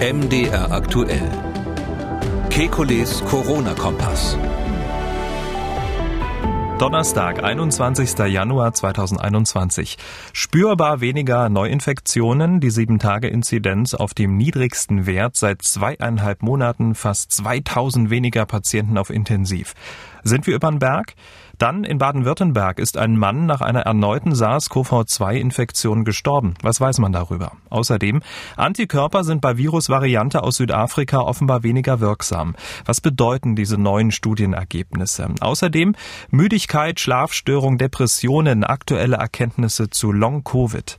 MDR aktuell. Kekules Corona-Kompass. Donnerstag, 21. Januar 2021. Spürbar weniger Neuinfektionen, die 7-Tage-Inzidenz auf dem niedrigsten Wert seit zweieinhalb Monaten, fast 2000 weniger Patienten auf Intensiv. Sind wir über den Berg? Dann in Baden-Württemberg ist ein Mann nach einer erneuten SARS-CoV-2-Infektion gestorben. Was weiß man darüber? Außerdem, Antikörper sind bei Virusvariante aus Südafrika offenbar weniger wirksam. Was bedeuten diese neuen Studienergebnisse? Außerdem Müdigkeit, Schlafstörung, Depressionen, aktuelle Erkenntnisse zu Long-Covid.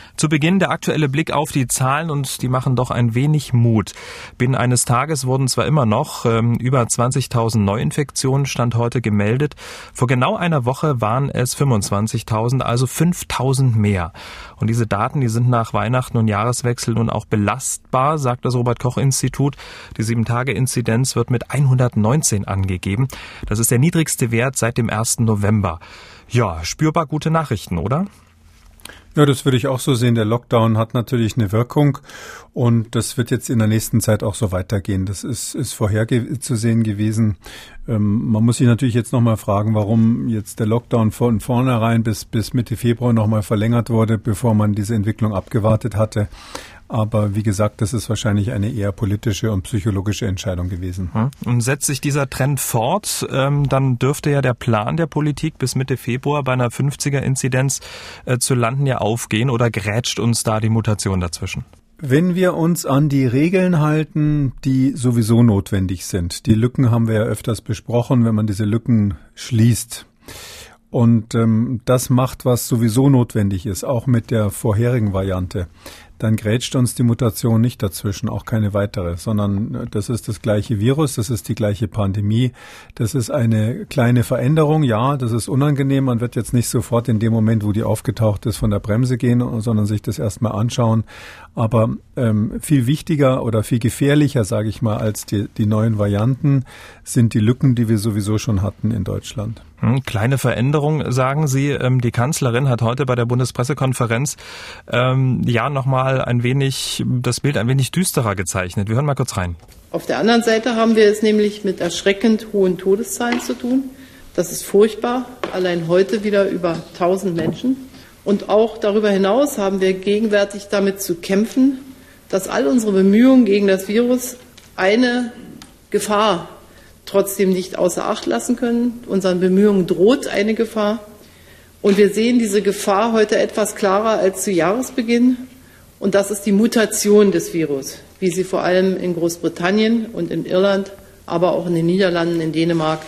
Zu Beginn der aktuelle Blick auf die Zahlen und die machen doch ein wenig Mut. Binnen eines Tages wurden zwar immer noch ähm, über 20.000 Neuinfektionen Stand heute gemeldet. Vor genau einer Woche waren es 25.000, also 5.000 mehr. Und diese Daten, die sind nach Weihnachten und Jahreswechsel nun auch belastbar, sagt das Robert Koch Institut. Die 7-Tage-Inzidenz wird mit 119 angegeben. Das ist der niedrigste Wert seit dem 1. November. Ja, spürbar gute Nachrichten, oder? Ja, das würde ich auch so sehen. Der Lockdown hat natürlich eine Wirkung und das wird jetzt in der nächsten Zeit auch so weitergehen. Das ist, ist vorherzusehen gewesen. Ähm, man muss sich natürlich jetzt nochmal fragen, warum jetzt der Lockdown von vornherein bis, bis Mitte Februar nochmal verlängert wurde, bevor man diese Entwicklung abgewartet hatte. Aber wie gesagt, das ist wahrscheinlich eine eher politische und psychologische Entscheidung gewesen. Hm. Und setzt sich dieser Trend fort, ähm, dann dürfte ja der Plan der Politik bis Mitte Februar bei einer 50er-Inzidenz äh, zu landen ja aufgehen oder grätscht uns da die Mutation dazwischen? Wenn wir uns an die Regeln halten, die sowieso notwendig sind, die Lücken haben wir ja öfters besprochen, wenn man diese Lücken schließt, und ähm, das macht, was sowieso notwendig ist, auch mit der vorherigen Variante dann grätscht uns die Mutation nicht dazwischen, auch keine weitere, sondern äh, das ist das gleiche Virus, das ist die gleiche Pandemie, das ist eine kleine Veränderung, ja, das ist unangenehm, man wird jetzt nicht sofort in dem Moment, wo die aufgetaucht ist, von der Bremse gehen, sondern sich das erstmal anschauen, aber ähm, viel wichtiger oder viel gefährlicher, sage ich mal, als die, die neuen Varianten sind die Lücken, die wir sowieso schon hatten in Deutschland. Hm, kleine Veränderung, sagen Sie. Ähm, die Kanzlerin hat heute bei der Bundespressekonferenz ähm, ja nochmal ein wenig das Bild ein wenig düsterer gezeichnet. Wir hören mal kurz rein. Auf der anderen Seite haben wir es nämlich mit erschreckend hohen Todeszahlen zu tun. Das ist furchtbar. Allein heute wieder über 1000 Menschen. Und auch darüber hinaus haben wir gegenwärtig damit zu kämpfen, dass all unsere Bemühungen gegen das Virus eine Gefahr trotzdem nicht außer Acht lassen können. Unseren Bemühungen droht eine Gefahr. Und wir sehen diese Gefahr heute etwas klarer als zu Jahresbeginn. Und das ist die Mutation des Virus, wie sie vor allem in Großbritannien und in Irland, aber auch in den Niederlanden, in Dänemark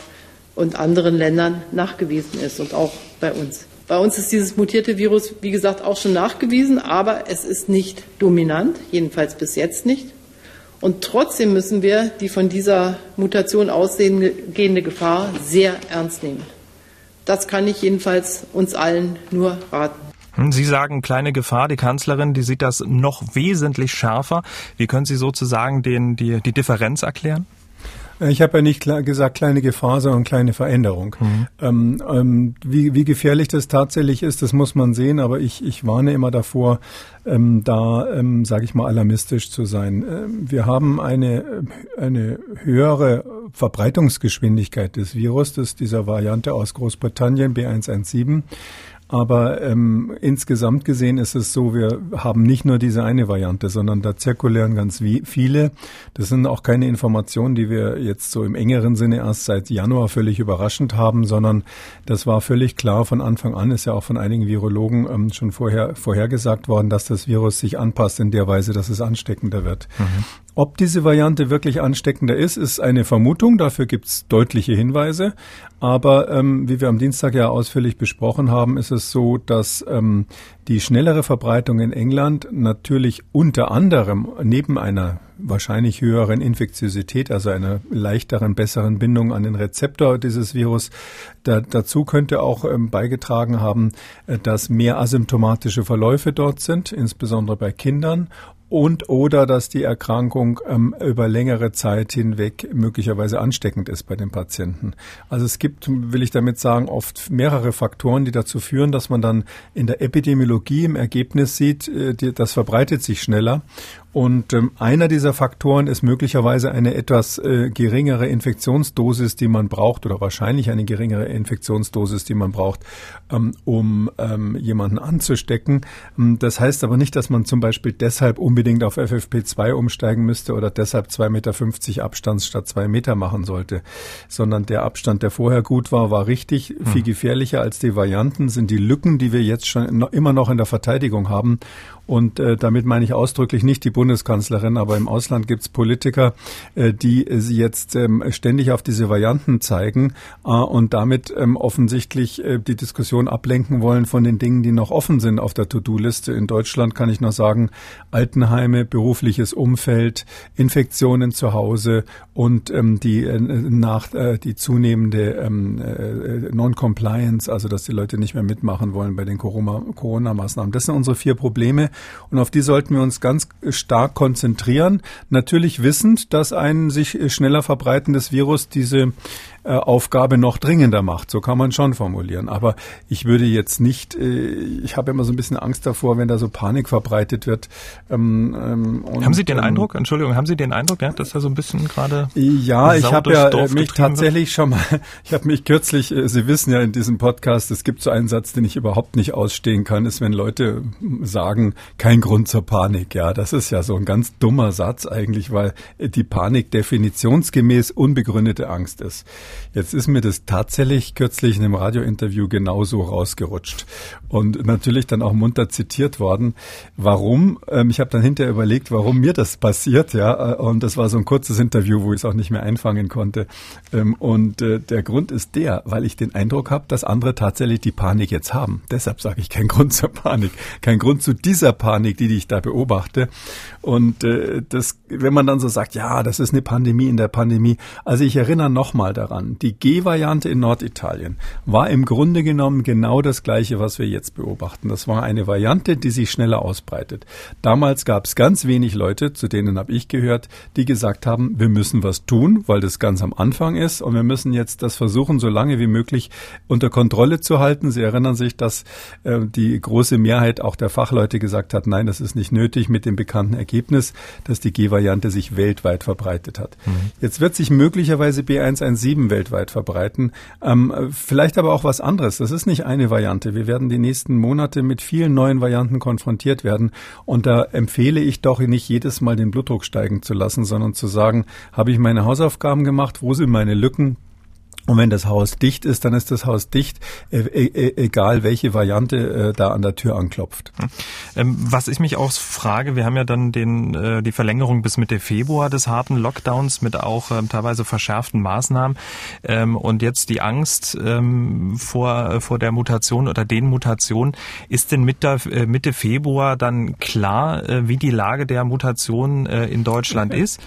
und anderen Ländern nachgewiesen ist und auch bei uns. Bei uns ist dieses mutierte Virus, wie gesagt, auch schon nachgewiesen, aber es ist nicht dominant, jedenfalls bis jetzt nicht. Und trotzdem müssen wir die von dieser Mutation ausgehende Gefahr sehr ernst nehmen. Das kann ich jedenfalls uns allen nur raten. Hm, Sie sagen kleine Gefahr, die Kanzlerin, die sieht das noch wesentlich schärfer. Wie können Sie sozusagen den, die, die Differenz erklären? Ich habe ja nicht gesagt kleine Gefahr, sondern kleine Veränderung. Mhm. Ähm, ähm, wie, wie gefährlich das tatsächlich ist, das muss man sehen, aber ich, ich warne immer davor, ähm, da, ähm, sage ich mal, alarmistisch zu sein. Ähm, wir haben eine, eine höhere Verbreitungsgeschwindigkeit des Virus, des, dieser Variante aus Großbritannien B117. Aber ähm, insgesamt gesehen ist es so, wir haben nicht nur diese eine Variante, sondern da zirkulieren ganz viele. Das sind auch keine Informationen, die wir jetzt so im engeren Sinne erst seit Januar völlig überraschend haben, sondern das war völlig klar von Anfang an, ist ja auch von einigen Virologen ähm, schon vorher vorhergesagt worden, dass das Virus sich anpasst in der Weise, dass es ansteckender wird. Mhm. Ob diese Variante wirklich ansteckender ist, ist eine Vermutung. Dafür gibt es deutliche Hinweise. Aber ähm, wie wir am Dienstag ja ausführlich besprochen haben, ist es so, dass ähm, die schnellere Verbreitung in England natürlich unter anderem neben einer wahrscheinlich höheren Infektiosität, also einer leichteren, besseren Bindung an den Rezeptor dieses Virus, da, dazu könnte auch ähm, beigetragen haben, äh, dass mehr asymptomatische Verläufe dort sind, insbesondere bei Kindern und oder dass die Erkrankung ähm, über längere Zeit hinweg möglicherweise ansteckend ist bei den Patienten. Also es gibt, will ich damit sagen, oft mehrere Faktoren, die dazu führen, dass man dann in der Epidemiologie im Ergebnis sieht, äh, die, das verbreitet sich schneller und ähm, einer dieser Faktoren ist möglicherweise eine etwas äh, geringere Infektionsdosis, die man braucht, oder wahrscheinlich eine geringere Infektionsdosis, die man braucht, ähm, um ähm, jemanden anzustecken. Ähm, das heißt aber nicht, dass man zum Beispiel deshalb unbedingt auf FFP2 umsteigen müsste oder deshalb 2,50 Meter Abstand statt zwei Meter machen sollte, sondern der Abstand, der vorher gut war, war richtig. Hm. Viel gefährlicher als die Varianten sind die Lücken, die wir jetzt schon immer noch in der Verteidigung haben. Und äh, damit meine ich ausdrücklich nicht die Bundeskanzlerin, aber im Ausland gibt es Politiker, äh, die äh, jetzt ähm, ständig auf diese Varianten zeigen äh, und damit ähm, offensichtlich äh, die Diskussion ablenken wollen von den Dingen, die noch offen sind auf der To-Do-Liste. In Deutschland kann ich noch sagen, Altenheime, berufliches Umfeld, Infektionen zu Hause und ähm, die äh, nach äh, die zunehmende ähm, äh, Non-Compliance, also dass die Leute nicht mehr mitmachen wollen bei den Corona-Maßnahmen. Das sind unsere vier Probleme. Und auf die sollten wir uns ganz stark konzentrieren. Natürlich wissend, dass ein sich schneller verbreitendes Virus diese äh, Aufgabe noch dringender macht. So kann man schon formulieren. Aber ich würde jetzt nicht, äh, ich habe immer so ein bisschen Angst davor, wenn da so Panik verbreitet wird. Ähm, ähm, und, haben Sie den ähm, Eindruck, Entschuldigung, haben Sie den Eindruck, ja, dass da so ein bisschen gerade Ja, ich habe ja äh, mich tatsächlich wird? schon mal, ich habe mich kürzlich, äh, Sie wissen ja in diesem Podcast, es gibt so einen Satz, den ich überhaupt nicht ausstehen kann, ist, wenn Leute sagen, kein Grund zur Panik. Ja, das ist ja so ein ganz dummer Satz eigentlich, weil die Panik definitionsgemäß unbegründete Angst ist. Jetzt ist mir das tatsächlich kürzlich in einem Radiointerview genauso rausgerutscht und natürlich dann auch munter zitiert worden. Warum? Ähm, ich habe dann hinterher überlegt, warum mir das passiert, ja. Äh, und das war so ein kurzes Interview, wo ich es auch nicht mehr einfangen konnte. Ähm, und äh, der Grund ist der, weil ich den Eindruck habe, dass andere tatsächlich die Panik jetzt haben. Deshalb sage ich kein Grund zur Panik, kein Grund zu dieser Panik, die ich da beobachte. Und äh, das, wenn man dann so sagt, ja, das ist eine Pandemie in der Pandemie. Also ich erinnere nochmal daran an. Die G-Variante in Norditalien war im Grunde genommen genau das gleiche, was wir jetzt beobachten. Das war eine Variante, die sich schneller ausbreitet. Damals gab es ganz wenig Leute, zu denen habe ich gehört, die gesagt haben, wir müssen was tun, weil das ganz am Anfang ist und wir müssen jetzt das versuchen, so lange wie möglich unter Kontrolle zu halten. Sie erinnern sich, dass äh, die große Mehrheit auch der Fachleute gesagt hat, nein, das ist nicht nötig mit dem bekannten Ergebnis, dass die G-Variante sich weltweit verbreitet hat. Mhm. Jetzt wird sich möglicherweise B117 weltweit verbreiten. Ähm, vielleicht aber auch was anderes. Das ist nicht eine Variante. Wir werden die nächsten Monate mit vielen neuen Varianten konfrontiert werden. Und da empfehle ich doch nicht jedes Mal den Blutdruck steigen zu lassen, sondern zu sagen, habe ich meine Hausaufgaben gemacht? Wo sind meine Lücken? Und wenn das Haus dicht ist, dann ist das Haus dicht, äh, äh, egal welche Variante äh, da an der Tür anklopft. Hm. Ähm, was ich mich auch frage, wir haben ja dann den, äh, die Verlängerung bis Mitte Februar des harten Lockdowns mit auch ähm, teilweise verschärften Maßnahmen ähm, und jetzt die Angst vor, äh, vor der Mutation oder den Mutationen. Ist denn Mitte, Mitte Februar dann klar, wie die Lage der Mutation in Deutschland ist?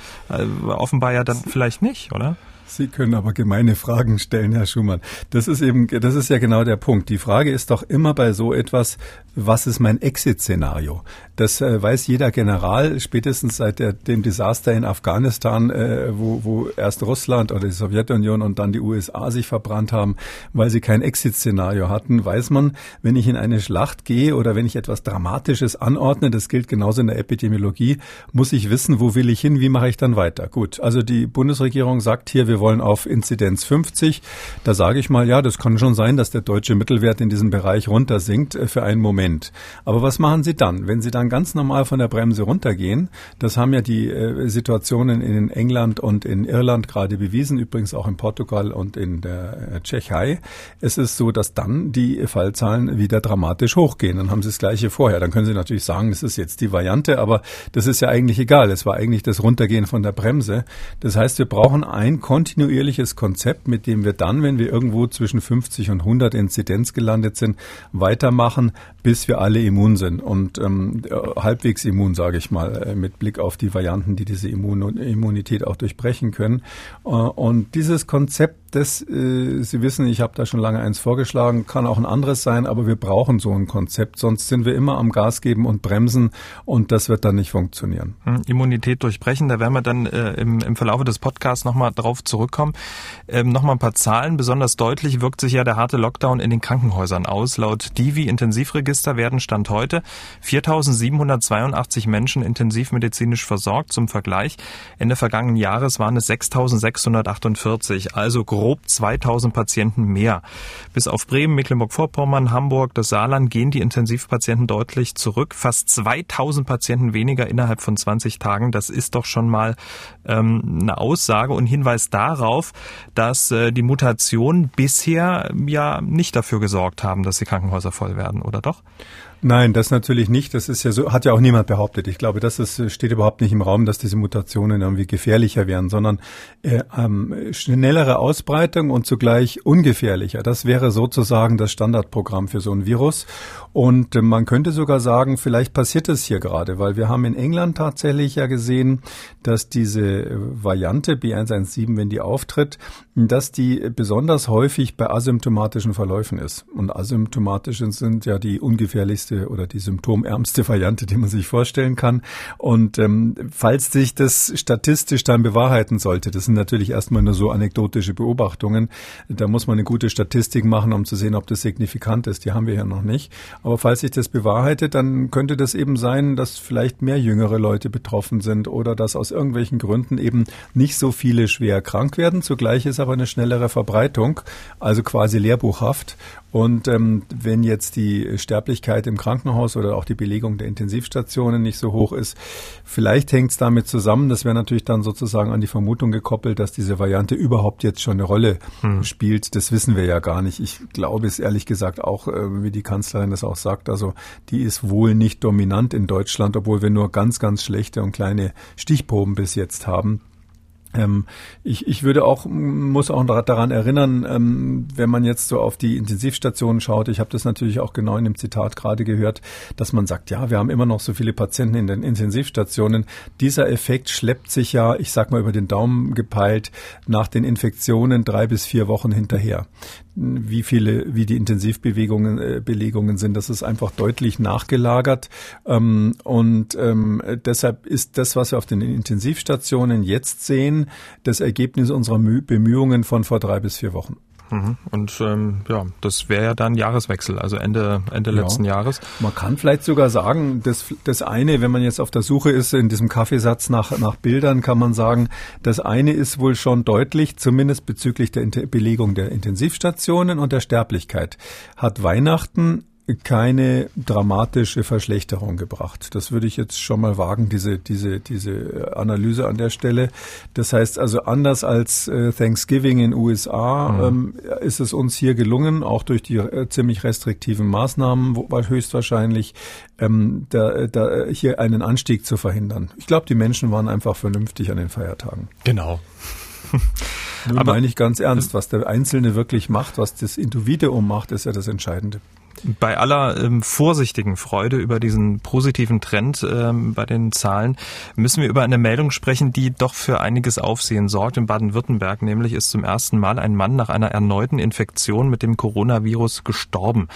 offenbar ja dann vielleicht nicht, oder? Sie können aber gemeine Fragen stellen, Herr Schumann. Das ist eben, das ist ja genau der Punkt. Die Frage ist doch immer bei so etwas, was ist mein Exit-Szenario? Das äh, weiß jeder General spätestens seit der, dem Desaster in Afghanistan, äh, wo, wo erst Russland oder die Sowjetunion und dann die USA sich verbrannt haben, weil sie kein Exit-Szenario hatten, weiß man, wenn ich in eine Schlacht gehe oder wenn ich etwas Dramatisches anordne, das gilt genauso in der Epidemiologie, muss ich wissen, wo will ich hin, wie mache ich dann weiter. Gut, also die Bundesregierung sagt hier, wir wir wollen auf Inzidenz 50. Da sage ich mal, ja, das kann schon sein, dass der deutsche Mittelwert in diesem Bereich runtersinkt äh, für einen Moment. Aber was machen Sie dann? Wenn Sie dann ganz normal von der Bremse runtergehen, das haben ja die äh, Situationen in England und in Irland gerade bewiesen, übrigens auch in Portugal und in der äh, Tschechei. Es ist so, dass dann die Fallzahlen wieder dramatisch hochgehen. Dann haben Sie das Gleiche vorher. Dann können Sie natürlich sagen, das ist jetzt die Variante, aber das ist ja eigentlich egal. Es war eigentlich das Runtergehen von der Bremse. Das heißt, wir brauchen ein kontinuierliches Konzept, mit dem wir dann, wenn wir irgendwo zwischen 50 und 100 Inzidenz gelandet sind, weitermachen, bis wir alle immun sind und ähm, halbwegs immun, sage ich mal, äh, mit Blick auf die Varianten, die diese Immun Immunität auch durchbrechen können. Äh, und dieses Konzept das, äh, Sie wissen, ich habe da schon lange eins vorgeschlagen, kann auch ein anderes sein, aber wir brauchen so ein Konzept, sonst sind wir immer am Gas geben und bremsen und das wird dann nicht funktionieren. Hm, Immunität durchbrechen, da werden wir dann äh, im, im Verlauf des Podcasts nochmal drauf zurückkommen. Ähm, nochmal ein paar Zahlen. Besonders deutlich wirkt sich ja der harte Lockdown in den Krankenhäusern aus. Laut Divi Intensivregister werden Stand heute 4.782 Menschen intensivmedizinisch versorgt. Zum Vergleich, Ende vergangenen Jahres waren es 6.648, also grob 2000 Patienten mehr. Bis auf Bremen, Mecklenburg-Vorpommern, Hamburg, das Saarland gehen die Intensivpatienten deutlich zurück. Fast 2000 Patienten weniger innerhalb von 20 Tagen. Das ist doch schon mal ähm, eine Aussage und Hinweis darauf, dass äh, die Mutationen bisher ja nicht dafür gesorgt haben, dass die Krankenhäuser voll werden, oder doch? Nein, das natürlich nicht. Das ist ja so, hat ja auch niemand behauptet. Ich glaube, das ist, steht überhaupt nicht im Raum, dass diese Mutationen irgendwie gefährlicher wären, sondern äh, ähm, schnellere Ausbreitung und zugleich ungefährlicher. Das wäre sozusagen das Standardprogramm für so ein Virus. Und äh, man könnte sogar sagen, vielleicht passiert es hier gerade, weil wir haben in England tatsächlich ja gesehen, dass diese äh, Variante B117, wenn die auftritt, dass die besonders häufig bei asymptomatischen Verläufen ist. Und asymptomatische sind ja die ungefährlichste oder die symptomärmste Variante, die man sich vorstellen kann. Und ähm, falls sich das statistisch dann bewahrheiten sollte, das sind natürlich erstmal nur so anekdotische Beobachtungen, da muss man eine gute Statistik machen, um zu sehen, ob das signifikant ist. Die haben wir ja noch nicht. Aber falls sich das bewahrheitet, dann könnte das eben sein, dass vielleicht mehr jüngere Leute betroffen sind oder dass aus irgendwelchen Gründen eben nicht so viele schwer krank werden. Zugleich ist aber eine schnellere Verbreitung, also quasi lehrbuchhaft. Und ähm, wenn jetzt die Sterblichkeit im Krankenhaus oder auch die Belegung der Intensivstationen nicht so hoch ist, vielleicht hängt es damit zusammen. Das wäre natürlich dann sozusagen an die Vermutung gekoppelt, dass diese Variante überhaupt jetzt schon eine Rolle hm. spielt. Das wissen wir ja gar nicht. Ich glaube es ehrlich gesagt auch, äh, wie die Kanzlerin das auch sagt. Also die ist wohl nicht dominant in Deutschland, obwohl wir nur ganz, ganz schlechte und kleine Stichproben bis jetzt haben. Ähm, ich, ich würde auch, muss auch daran erinnern, ähm, wenn man jetzt so auf die Intensivstationen schaut, ich habe das natürlich auch genau in dem Zitat gerade gehört, dass man sagt, ja, wir haben immer noch so viele Patienten in den Intensivstationen. Dieser Effekt schleppt sich ja, ich sag mal über den Daumen gepeilt, nach den Infektionen drei bis vier Wochen hinterher wie viele, wie die Intensivbewegungen, äh, Belegungen sind. Das ist einfach deutlich nachgelagert. Ähm, und deshalb ist das, was wir auf den Intensivstationen jetzt sehen, das Ergebnis unserer Bemühungen von vor drei bis vier Wochen. Mhm. Und ähm, ja, das wäre ja dann Jahreswechsel, also Ende Ende ja. letzten Jahres. Man kann vielleicht sogar sagen, das, das eine, wenn man jetzt auf der Suche ist in diesem Kaffeesatz nach, nach Bildern, kann man sagen, das eine ist wohl schon deutlich, zumindest bezüglich der Belegung der Intensivstationen und der Sterblichkeit. Hat Weihnachten keine dramatische Verschlechterung gebracht. Das würde ich jetzt schon mal wagen, diese, diese, diese Analyse an der Stelle. Das heißt also, anders als äh, Thanksgiving in USA mhm. ähm, ist es uns hier gelungen, auch durch die äh, ziemlich restriktiven Maßnahmen, wo, höchstwahrscheinlich, ähm, da, da hier einen Anstieg zu verhindern. Ich glaube, die Menschen waren einfach vernünftig an den Feiertagen. Genau. Nun Aber meine ich ganz ernst, was der Einzelne wirklich macht, was das Individuum macht, ist ja das Entscheidende. Bei aller ähm, vorsichtigen Freude über diesen positiven Trend ähm, bei den Zahlen müssen wir über eine Meldung sprechen, die doch für einiges Aufsehen sorgt. In Baden-Württemberg nämlich ist zum ersten Mal ein Mann nach einer erneuten Infektion mit dem Coronavirus gestorben.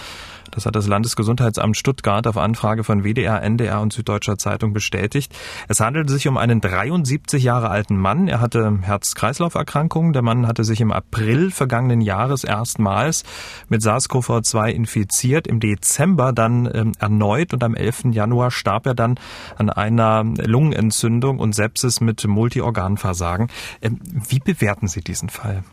Das hat das Landesgesundheitsamt Stuttgart auf Anfrage von WDR, NDR und Süddeutscher Zeitung bestätigt. Es handelt sich um einen 73 Jahre alten Mann. Er hatte Herz-Kreislauf-Erkrankungen. Der Mann hatte sich im April vergangenen Jahres erstmals mit SARS-CoV-2 infiziert mutiert im Dezember dann ähm, erneut und am 11. Januar starb er dann an einer Lungenentzündung und Sepsis mit Multiorganversagen. Ähm, wie bewerten Sie diesen Fall?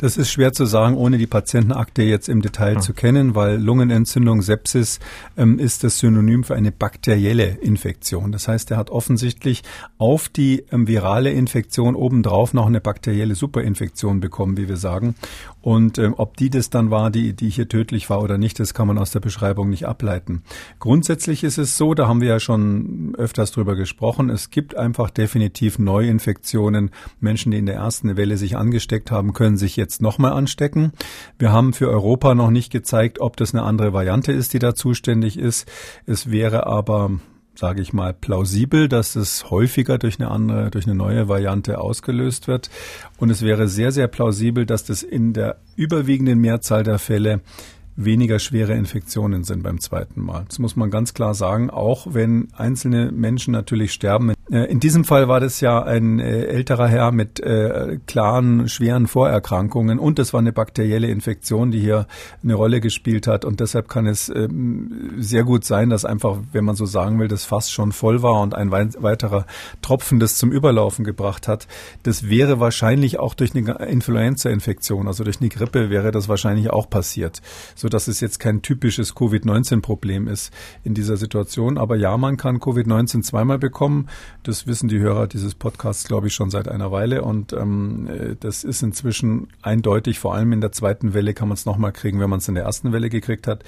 Das ist schwer zu sagen, ohne die Patientenakte jetzt im Detail hm. zu kennen, weil Lungenentzündung, Sepsis ähm, ist das Synonym für eine bakterielle Infektion. Das heißt, er hat offensichtlich auf die ähm, virale Infektion obendrauf noch eine bakterielle Superinfektion bekommen, wie wir sagen. Und ähm, ob die das dann war, die, die hier tödlich war oder nicht, das kann man aus der Beschreibung nicht ableiten. Grundsätzlich ist es so, da haben wir ja schon öfters drüber gesprochen, es gibt einfach definitiv Neuinfektionen. Menschen, die in der ersten Welle sich angesteckt haben, können sich jetzt nochmal anstecken. Wir haben für Europa noch nicht gezeigt, ob das eine andere Variante ist, die da zuständig ist. Es wäre aber sage ich mal, plausibel, dass es häufiger durch eine andere, durch eine neue Variante ausgelöst wird. Und es wäre sehr, sehr plausibel, dass das in der überwiegenden Mehrzahl der Fälle weniger schwere Infektionen sind beim zweiten Mal. Das muss man ganz klar sagen, auch wenn einzelne Menschen natürlich sterben. Äh, in diesem Fall war das ja ein äh, älterer Herr mit äh, klaren, schweren Vorerkrankungen und es war eine bakterielle Infektion, die hier eine Rolle gespielt hat und deshalb kann es ähm, sehr gut sein, dass einfach, wenn man so sagen will, das Fass schon voll war und ein weiterer Tropfen das zum Überlaufen gebracht hat. Das wäre wahrscheinlich auch durch eine Influenza-Infektion, also durch eine Grippe wäre das wahrscheinlich auch passiert. So so dass es jetzt kein typisches Covid-19-Problem ist in dieser Situation. Aber ja, man kann Covid-19 zweimal bekommen. Das wissen die Hörer dieses Podcasts, glaube ich, schon seit einer Weile. Und ähm, äh, das ist inzwischen eindeutig. Vor allem in der zweiten Welle kann man es nochmal kriegen, wenn man es in der ersten Welle gekriegt hat.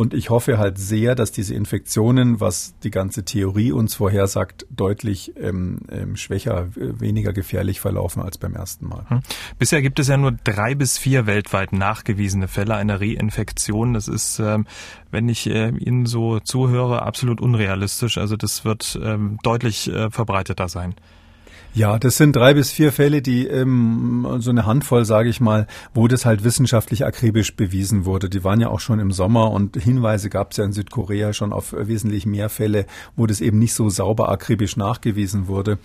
Und ich hoffe halt sehr, dass diese Infektionen, was die ganze Theorie uns vorhersagt, deutlich ähm, ähm, schwächer, weniger gefährlich verlaufen als beim ersten Mal. Hm. Bisher gibt es ja nur drei bis vier weltweit nachgewiesene Fälle einer Reinfektion. Das ist, ähm, wenn ich äh, Ihnen so zuhöre, absolut unrealistisch. Also das wird ähm, deutlich äh, verbreiteter sein. Ja, das sind drei bis vier Fälle, die ähm, so eine Handvoll, sage ich mal, wo das halt wissenschaftlich akribisch bewiesen wurde. Die waren ja auch schon im Sommer und Hinweise gab es ja in Südkorea schon auf wesentlich mehr Fälle, wo das eben nicht so sauber akribisch nachgewiesen wurde.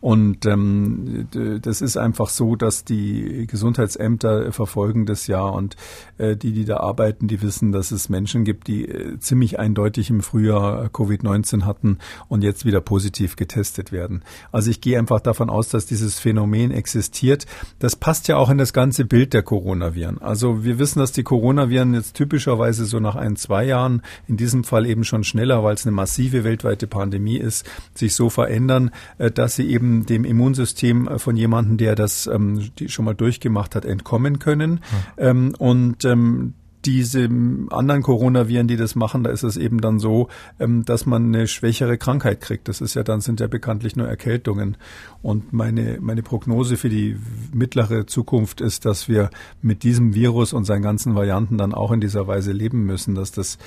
Und ähm, das ist einfach so, dass die Gesundheitsämter verfolgen das ja und äh, die, die da arbeiten, die wissen, dass es Menschen gibt, die äh, ziemlich eindeutig im Frühjahr Covid-19 hatten und jetzt wieder positiv getestet werden. Also ich gehe einfach davon aus, dass dieses Phänomen existiert. Das passt ja auch in das ganze Bild der Coronaviren. Also wir wissen, dass die Coronaviren jetzt typischerweise so nach ein, zwei Jahren, in diesem Fall eben schon schneller, weil es eine massive weltweite Pandemie ist, sich so verändern, äh, dass sie eben dem Immunsystem äh, von jemandem, der das ähm, schon mal durchgemacht hat, entkommen können. Mhm. und ähm, diese anderen Coronaviren, die das machen, da ist es eben dann so, ähm, dass man eine schwächere Krankheit kriegt. Das ist ja dann sind ja bekanntlich nur Erkältungen. Und meine meine Prognose für die mittlere Zukunft ist, dass wir mit diesem Virus und seinen ganzen Varianten dann auch in dieser Weise leben müssen, dass das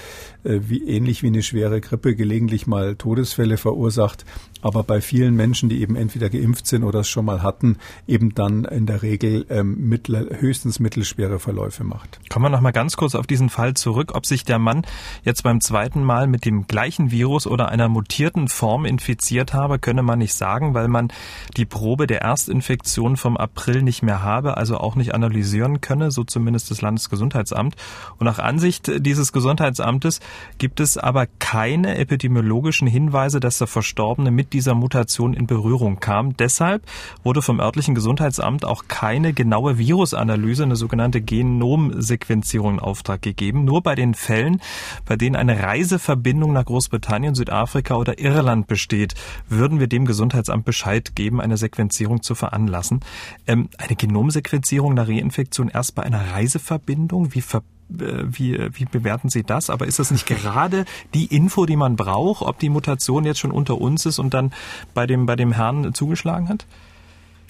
äh, wie ähnlich wie eine schwere Grippe gelegentlich mal Todesfälle verursacht, aber bei vielen Menschen, die eben entweder geimpft sind oder es schon mal hatten, eben dann in der Regel ähm, mittler, höchstens mittelschwere Verläufe macht. Kommen wir noch mal ganz kurz auf diesen Fall zurück, ob sich der Mann jetzt beim zweiten Mal mit dem gleichen Virus oder einer mutierten Form infiziert habe, könne man nicht sagen, weil man die Probe der Erstinfektion vom April nicht mehr habe, also auch nicht analysieren könne, so zumindest das Landesgesundheitsamt. Und nach Ansicht dieses Gesundheitsamtes gibt es aber keine epidemiologischen Hinweise, dass der Verstorbene mit dieser Mutation in Berührung kam. Deshalb wurde vom örtlichen Gesundheitsamt auch keine genaue Virusanalyse, eine sogenannte Genomsequenzierung in Auftrag gegeben. Nur bei den Fällen, bei denen eine Reiseverbindung nach Großbritannien, Südafrika oder Irland besteht, würden wir dem Gesundheitsamt Bescheid geben, eine Sequenzierung zu veranlassen. Ähm, eine Genomsequenzierung nach Reinfektion erst bei einer Reiseverbindung, wie ver äh, wie, wie bewerten Sie das? Aber ist das nicht gerade die Info, die man braucht, ob die Mutation jetzt schon unter uns ist und dann bei dem, bei dem Herrn zugeschlagen hat?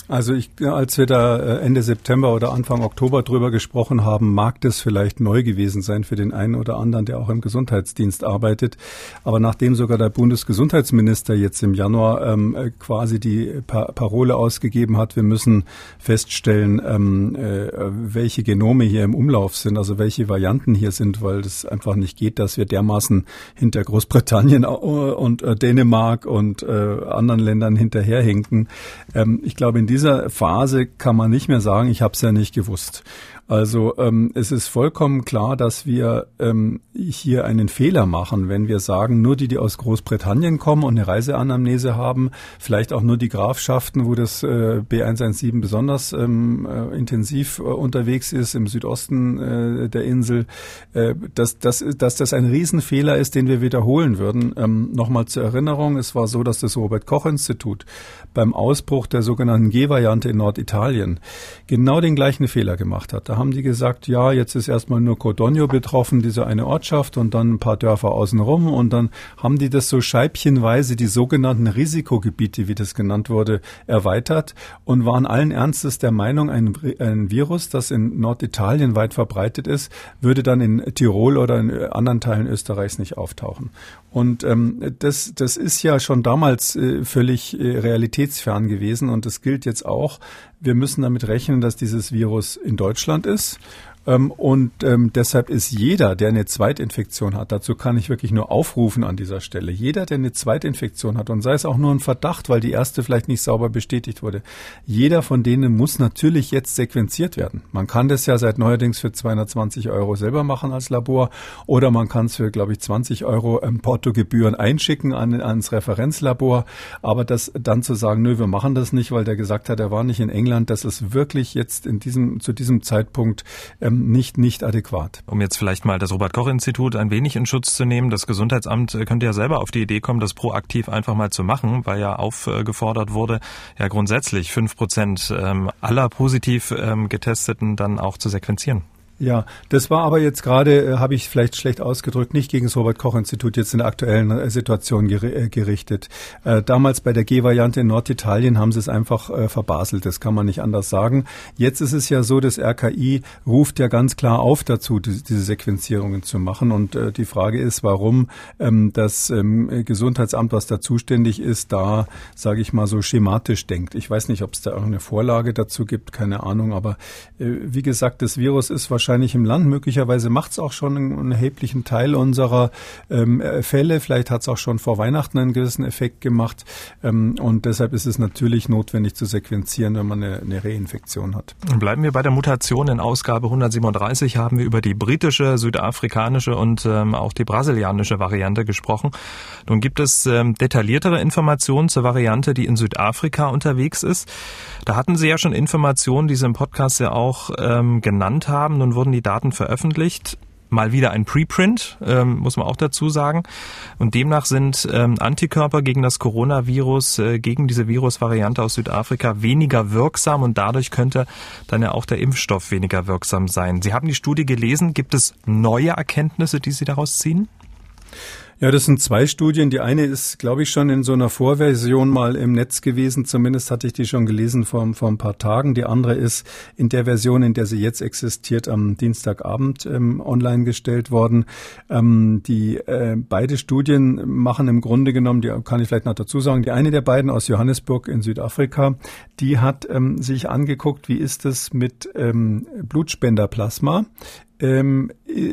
Also ich, als wir da äh, Ende September oder Anfang Oktober drüber gesprochen haben, mag das vielleicht neu gewesen sein für den einen oder anderen, der auch im Gesundheitsdienst arbeitet. Aber nachdem sogar der Bundesgesundheitsminister jetzt im Januar ähm, äh, quasi die pa Parole ausgegeben hat, wir müssen feststellen, ähm, äh, welche Genome hier im Umlauf sind, also welche Varianten hier sind, weil es einfach nicht geht, dass wir dermaßen hinter Großbritannien und äh, Dänemark und äh, anderen Ländern hinterherhinken. Ähm, ich glaube, in dieser Phase kann man nicht mehr sagen, ich habe es ja nicht gewusst. Also ähm, es ist vollkommen klar, dass wir ähm, hier einen Fehler machen, wenn wir sagen, nur die, die aus Großbritannien kommen und eine Reiseanamnese haben, vielleicht auch nur die Grafschaften, wo das äh, B117 besonders ähm, äh, intensiv äh, unterwegs ist, im Südosten äh, der Insel, äh, dass, dass, dass das ein Riesenfehler ist, den wir wiederholen würden. Ähm, Nochmal zur Erinnerung, es war so, dass das Robert Koch Institut beim Ausbruch der sogenannten G-Variante in Norditalien genau den gleichen Fehler gemacht hat. Da haben die gesagt, ja, jetzt ist erstmal nur Codogno betroffen, diese eine Ortschaft und dann ein paar Dörfer außenrum und dann haben die das so scheibchenweise, die sogenannten Risikogebiete, wie das genannt wurde, erweitert und waren allen Ernstes der Meinung, ein, ein Virus, das in Norditalien weit verbreitet ist, würde dann in Tirol oder in anderen Teilen Österreichs nicht auftauchen. Und ähm, das, das ist ja schon damals äh, völlig äh, realitätsfern gewesen und das gilt jetzt auch. Wir müssen damit rechnen, dass dieses Virus in Deutschland ist und ähm, deshalb ist jeder, der eine Zweitinfektion hat, dazu kann ich wirklich nur aufrufen an dieser Stelle, jeder, der eine Zweitinfektion hat und sei es auch nur ein Verdacht, weil die erste vielleicht nicht sauber bestätigt wurde, jeder von denen muss natürlich jetzt sequenziert werden. Man kann das ja seit neuerdings für 220 Euro selber machen als Labor oder man kann es für, glaube ich, 20 Euro ähm, Portogebühren einschicken an, ans Referenzlabor. Aber das dann zu sagen, nö, wir machen das nicht, weil der gesagt hat, er war nicht in England, das ist wirklich jetzt in diesem, zu diesem Zeitpunkt ähm, ähm, nicht, nicht adäquat. Um jetzt vielleicht mal das Robert-Koch-Institut ein wenig in Schutz zu nehmen, das Gesundheitsamt äh, könnte ja selber auf die Idee kommen, das proaktiv einfach mal zu machen, weil ja aufgefordert wurde, ja grundsätzlich fünf Prozent ähm, aller positiv ähm, Getesteten dann auch zu sequenzieren. Ja, das war aber jetzt gerade, äh, habe ich vielleicht schlecht ausgedrückt, nicht gegen das Robert-Koch-Institut jetzt in der aktuellen äh, Situation ger äh, gerichtet. Äh, damals bei der G-Variante in Norditalien haben sie es einfach äh, verbaselt, das kann man nicht anders sagen. Jetzt ist es ja so, das RKI ruft ja ganz klar auf dazu, die, diese Sequenzierungen zu machen. Und äh, die Frage ist, warum ähm, das ähm, Gesundheitsamt, was da zuständig ist, da, sage ich mal, so schematisch denkt. Ich weiß nicht, ob es da irgendeine Vorlage dazu gibt, keine Ahnung. Aber wie gesagt, das Virus ist wahrscheinlich wahrscheinlich im Land. Möglicherweise macht es auch schon einen erheblichen Teil unserer ähm, Fälle. Vielleicht hat es auch schon vor Weihnachten einen gewissen Effekt gemacht. Ähm, und deshalb ist es natürlich notwendig zu sequenzieren, wenn man eine, eine Reinfektion hat. Bleiben wir bei der Mutation. In Ausgabe 137 haben wir über die britische, südafrikanische und ähm, auch die brasilianische Variante gesprochen. Nun gibt es ähm, detailliertere Informationen zur Variante, die in Südafrika unterwegs ist. Da hatten Sie ja schon Informationen, die Sie im Podcast ja auch ähm, genannt haben. Nun wurden die Daten veröffentlicht. Mal wieder ein Preprint, ähm, muss man auch dazu sagen. Und demnach sind ähm, Antikörper gegen das Coronavirus, äh, gegen diese Virusvariante aus Südafrika weniger wirksam und dadurch könnte dann ja auch der Impfstoff weniger wirksam sein. Sie haben die Studie gelesen. Gibt es neue Erkenntnisse, die Sie daraus ziehen? Ja, das sind zwei Studien. Die eine ist, glaube ich, schon in so einer Vorversion mal im Netz gewesen. Zumindest hatte ich die schon gelesen vor, vor ein paar Tagen. Die andere ist in der Version, in der sie jetzt existiert, am Dienstagabend ähm, online gestellt worden. Ähm, die äh, beide Studien machen im Grunde genommen, die kann ich vielleicht noch dazu sagen, die eine der beiden aus Johannesburg in Südafrika, die hat ähm, sich angeguckt, wie ist es mit ähm, Blutspenderplasma ähm,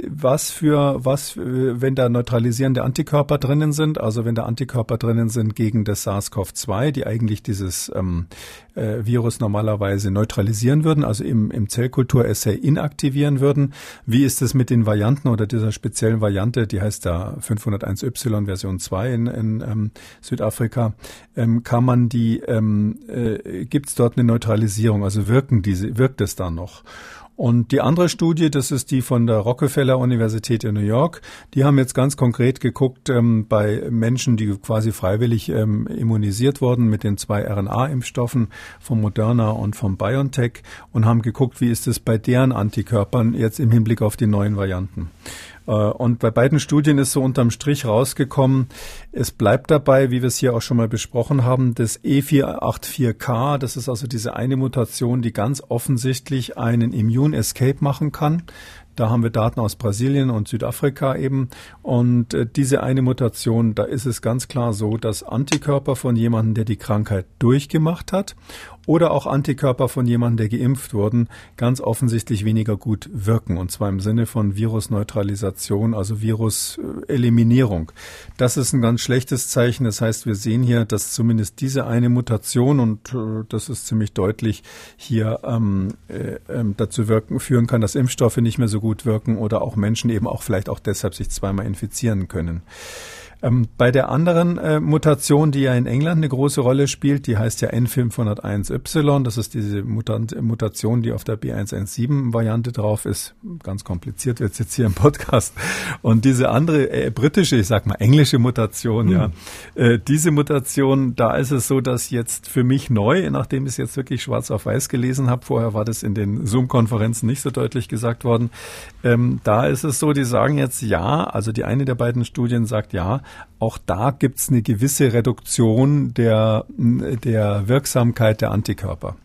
was für, was, wenn da neutralisierende Antikörper drinnen sind, also wenn da Antikörper drinnen sind gegen das SARS-CoV-2, die eigentlich dieses ähm, äh, Virus normalerweise neutralisieren würden, also im, im Zellkulturessay inaktivieren würden. Wie ist es mit den Varianten oder dieser speziellen Variante, die heißt da 501Y Version 2 in, in ähm, Südafrika, ähm, kann man die, ähm, äh, gibt es dort eine Neutralisierung, also wirken diese, wirkt es da noch? Und die andere Studie, das ist die von der Rockefeller Universität in New York. Die haben jetzt ganz konkret geguckt ähm, bei Menschen, die quasi freiwillig ähm, immunisiert wurden mit den zwei RNA-Impfstoffen vom Moderna und vom BioNTech und haben geguckt, wie ist es bei deren Antikörpern jetzt im Hinblick auf die neuen Varianten. Äh, und bei beiden Studien ist so unterm Strich rausgekommen, es bleibt dabei, wie wir es hier auch schon mal besprochen haben, das E484K, das ist also diese eine Mutation, die ganz offensichtlich einen Immune Escape machen kann. Da haben wir Daten aus Brasilien und Südafrika eben. Und äh, diese eine Mutation, da ist es ganz klar so, dass Antikörper von jemandem, der die Krankheit durchgemacht hat oder auch Antikörper von jemandem, der geimpft wurden, ganz offensichtlich weniger gut wirken. Und zwar im Sinne von Virusneutralisation, also Viruseliminierung. Das ist ein ganz schlechtes Zeichen. Das heißt, wir sehen hier, dass zumindest diese eine Mutation, und äh, das ist ziemlich deutlich, hier ähm, äh, ähm, dazu wirken, führen kann, dass Impfstoffe nicht mehr so gut wirken oder auch Menschen eben auch vielleicht auch deshalb sich zweimal infizieren können. Ähm, bei der anderen äh, Mutation, die ja in England eine große Rolle spielt, die heißt ja N501Y. Das ist diese Mutant Mutation, die auf der B117-Variante drauf ist. Ganz kompliziert wird jetzt hier im Podcast. Und diese andere äh, britische, ich sag mal englische Mutation, mhm. ja, äh, diese Mutation, da ist es so, dass jetzt für mich neu, nachdem ich es jetzt wirklich schwarz auf weiß gelesen habe, vorher war das in den Zoom-Konferenzen nicht so deutlich gesagt worden, ähm, da ist es so, die sagen jetzt ja, also die eine der beiden Studien sagt ja, auch da gibt es eine gewisse Reduktion der, der Wirksamkeit der Antikörper.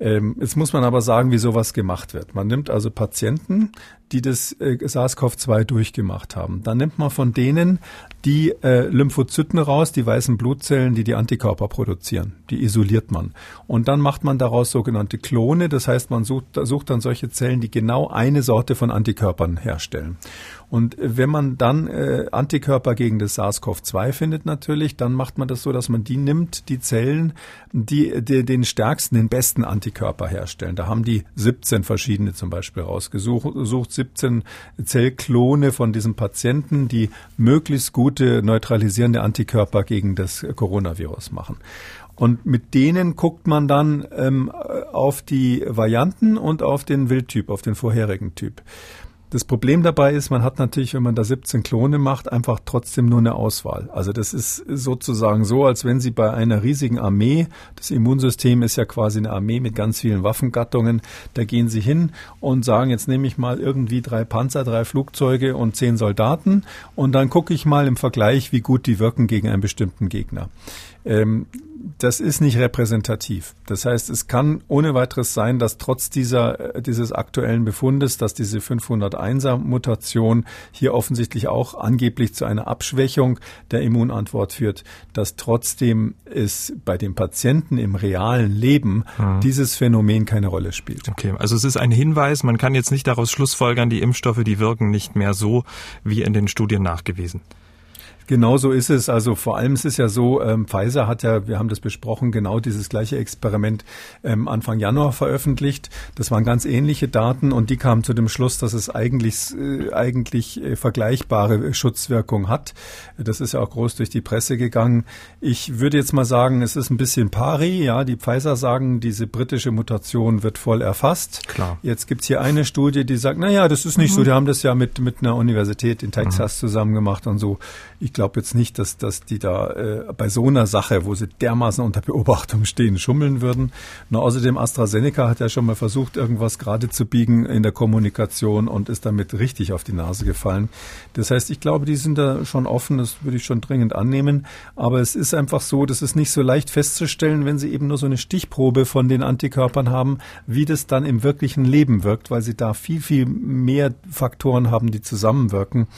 Ähm, jetzt muss man aber sagen, wie sowas gemacht wird. Man nimmt also Patienten, die das äh, SARS-CoV-2 durchgemacht haben. Dann nimmt man von denen die äh, Lymphozyten raus, die weißen Blutzellen, die die Antikörper produzieren. Die isoliert man. Und dann macht man daraus sogenannte Klone. Das heißt, man sucht, sucht dann solche Zellen, die genau eine Sorte von Antikörpern herstellen. Und wenn man dann äh, Antikörper gegen das SARS-CoV-2 findet natürlich, dann macht man das so, dass man die nimmt, die Zellen, die, die den stärksten, den besten Antikörper herstellen. Da haben die 17 verschiedene zum Beispiel rausgesucht, sucht 17 Zellklone von diesem Patienten, die möglichst gute neutralisierende Antikörper gegen das Coronavirus machen. Und mit denen guckt man dann ähm, auf die Varianten und auf den Wildtyp, auf den vorherigen Typ. Das Problem dabei ist, man hat natürlich, wenn man da 17 Klone macht, einfach trotzdem nur eine Auswahl. Also das ist sozusagen so, als wenn Sie bei einer riesigen Armee, das Immunsystem ist ja quasi eine Armee mit ganz vielen Waffengattungen, da gehen Sie hin und sagen, jetzt nehme ich mal irgendwie drei Panzer, drei Flugzeuge und zehn Soldaten und dann gucke ich mal im Vergleich, wie gut die wirken gegen einen bestimmten Gegner. Ähm, das ist nicht repräsentativ. Das heißt, es kann ohne weiteres sein, dass trotz dieser, äh, dieses aktuellen Befundes, dass diese 501er Mutation hier offensichtlich auch angeblich zu einer Abschwächung der Immunantwort führt, dass trotzdem es bei den Patienten im realen Leben mhm. dieses Phänomen keine Rolle spielt. Okay, also es ist ein Hinweis, man kann jetzt nicht daraus schlussfolgern, die Impfstoffe, die wirken nicht mehr so wie in den Studien nachgewiesen. Genau so ist es. Also vor allem es ist ja so, ähm, Pfizer hat ja, wir haben das besprochen, genau dieses gleiche Experiment ähm, Anfang Januar veröffentlicht. Das waren ganz ähnliche Daten und die kamen zu dem Schluss, dass es eigentlich, äh, eigentlich äh, vergleichbare Schutzwirkung hat. Das ist ja auch groß durch die Presse gegangen. Ich würde jetzt mal sagen, es ist ein bisschen pari. Ja, die Pfizer sagen, diese britische Mutation wird voll erfasst. Klar. Jetzt gibt's hier eine Studie, die sagt, na ja, das ist nicht mhm. so. Die haben das ja mit, mit einer Universität in Texas mhm. zusammen gemacht und so. Ich glaube jetzt nicht, dass, dass die da äh, bei so einer Sache, wo sie dermaßen unter Beobachtung stehen, schummeln würden. Nur außerdem AstraZeneca hat ja schon mal versucht, irgendwas gerade zu biegen in der Kommunikation und ist damit richtig auf die Nase gefallen. Das heißt, ich glaube, die sind da schon offen, das würde ich schon dringend annehmen. Aber es ist einfach so, das ist nicht so leicht festzustellen, wenn sie eben nur so eine Stichprobe von den Antikörpern haben, wie das dann im wirklichen Leben wirkt, weil sie da viel, viel mehr Faktoren haben, die zusammenwirken.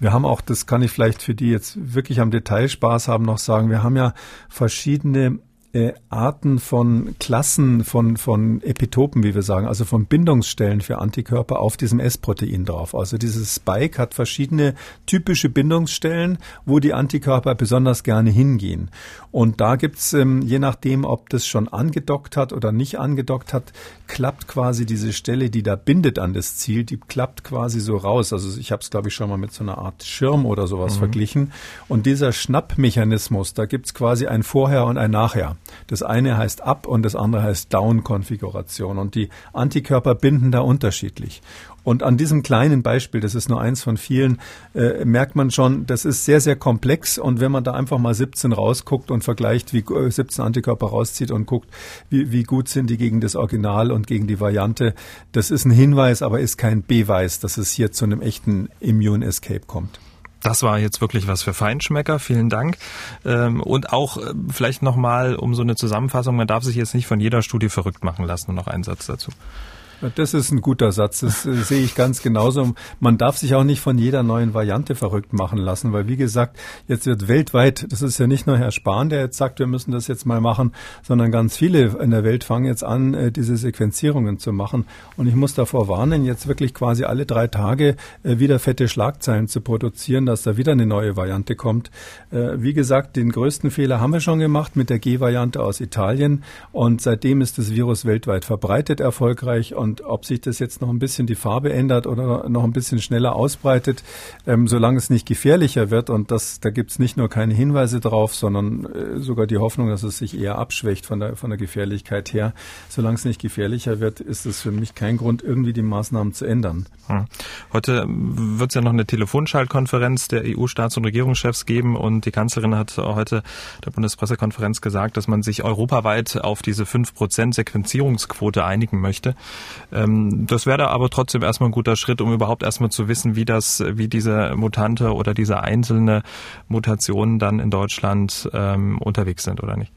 Wir haben auch, das kann ich vielleicht für die jetzt wirklich am Detail Spaß haben, noch sagen, wir haben ja verschiedene äh, Arten von Klassen von, von Epitopen, wie wir sagen, also von Bindungsstellen für Antikörper auf diesem S-Protein drauf. Also dieses Spike hat verschiedene typische Bindungsstellen, wo die Antikörper besonders gerne hingehen. Und da gibt's, ähm, je nachdem, ob das schon angedockt hat oder nicht angedockt hat, klappt quasi diese Stelle, die da bindet an das Ziel, die klappt quasi so raus. Also ich habe es, glaube ich, schon mal mit so einer Art Schirm oder sowas mhm. verglichen. Und dieser Schnappmechanismus, da gibt's quasi ein Vorher und ein Nachher. Das eine heißt Up und das andere heißt Down-Konfiguration. Und die Antikörper binden da unterschiedlich. Und an diesem kleinen Beispiel, das ist nur eins von vielen, äh, merkt man schon, das ist sehr, sehr komplex. Und wenn man da einfach mal 17 rausguckt und vergleicht, wie 17 äh, Antikörper rauszieht und guckt, wie, wie gut sind die gegen das Original und gegen die Variante, das ist ein Hinweis, aber ist kein Beweis, dass es hier zu einem echten Immune Escape kommt. Das war jetzt wirklich was für Feinschmecker. Vielen Dank. Ähm, und auch äh, vielleicht nochmal um so eine Zusammenfassung. Man darf sich jetzt nicht von jeder Studie verrückt machen lassen. Und noch ein Satz dazu. Das ist ein guter Satz. Das äh, sehe ich ganz genauso. Man darf sich auch nicht von jeder neuen Variante verrückt machen lassen, weil wie gesagt, jetzt wird weltweit, das ist ja nicht nur Herr Spahn, der jetzt sagt, wir müssen das jetzt mal machen, sondern ganz viele in der Welt fangen jetzt an, äh, diese Sequenzierungen zu machen. Und ich muss davor warnen, jetzt wirklich quasi alle drei Tage äh, wieder fette Schlagzeilen zu produzieren, dass da wieder eine neue Variante kommt. Wie gesagt, den größten Fehler haben wir schon gemacht mit der G-Variante aus Italien. Und seitdem ist das Virus weltweit verbreitet erfolgreich. Und ob sich das jetzt noch ein bisschen die Farbe ändert oder noch ein bisschen schneller ausbreitet, ähm, solange es nicht gefährlicher wird. Und das, da gibt es nicht nur keine Hinweise drauf, sondern äh, sogar die Hoffnung, dass es sich eher abschwächt von der, von der Gefährlichkeit her. Solange es nicht gefährlicher wird, ist es für mich kein Grund, irgendwie die Maßnahmen zu ändern. Hm. Heute wird es ja noch eine Telefonschaltkonferenz der EU-Staats- und Regierungschefs geben und die Kanzlerin hat heute der Bundespressekonferenz gesagt, dass man sich europaweit auf diese 5% Sequenzierungsquote einigen möchte. Ähm, das wäre aber trotzdem erstmal ein guter Schritt, um überhaupt erstmal zu wissen, wie das, wie diese Mutante oder diese einzelne Mutation dann in Deutschland ähm, unterwegs sind oder nicht.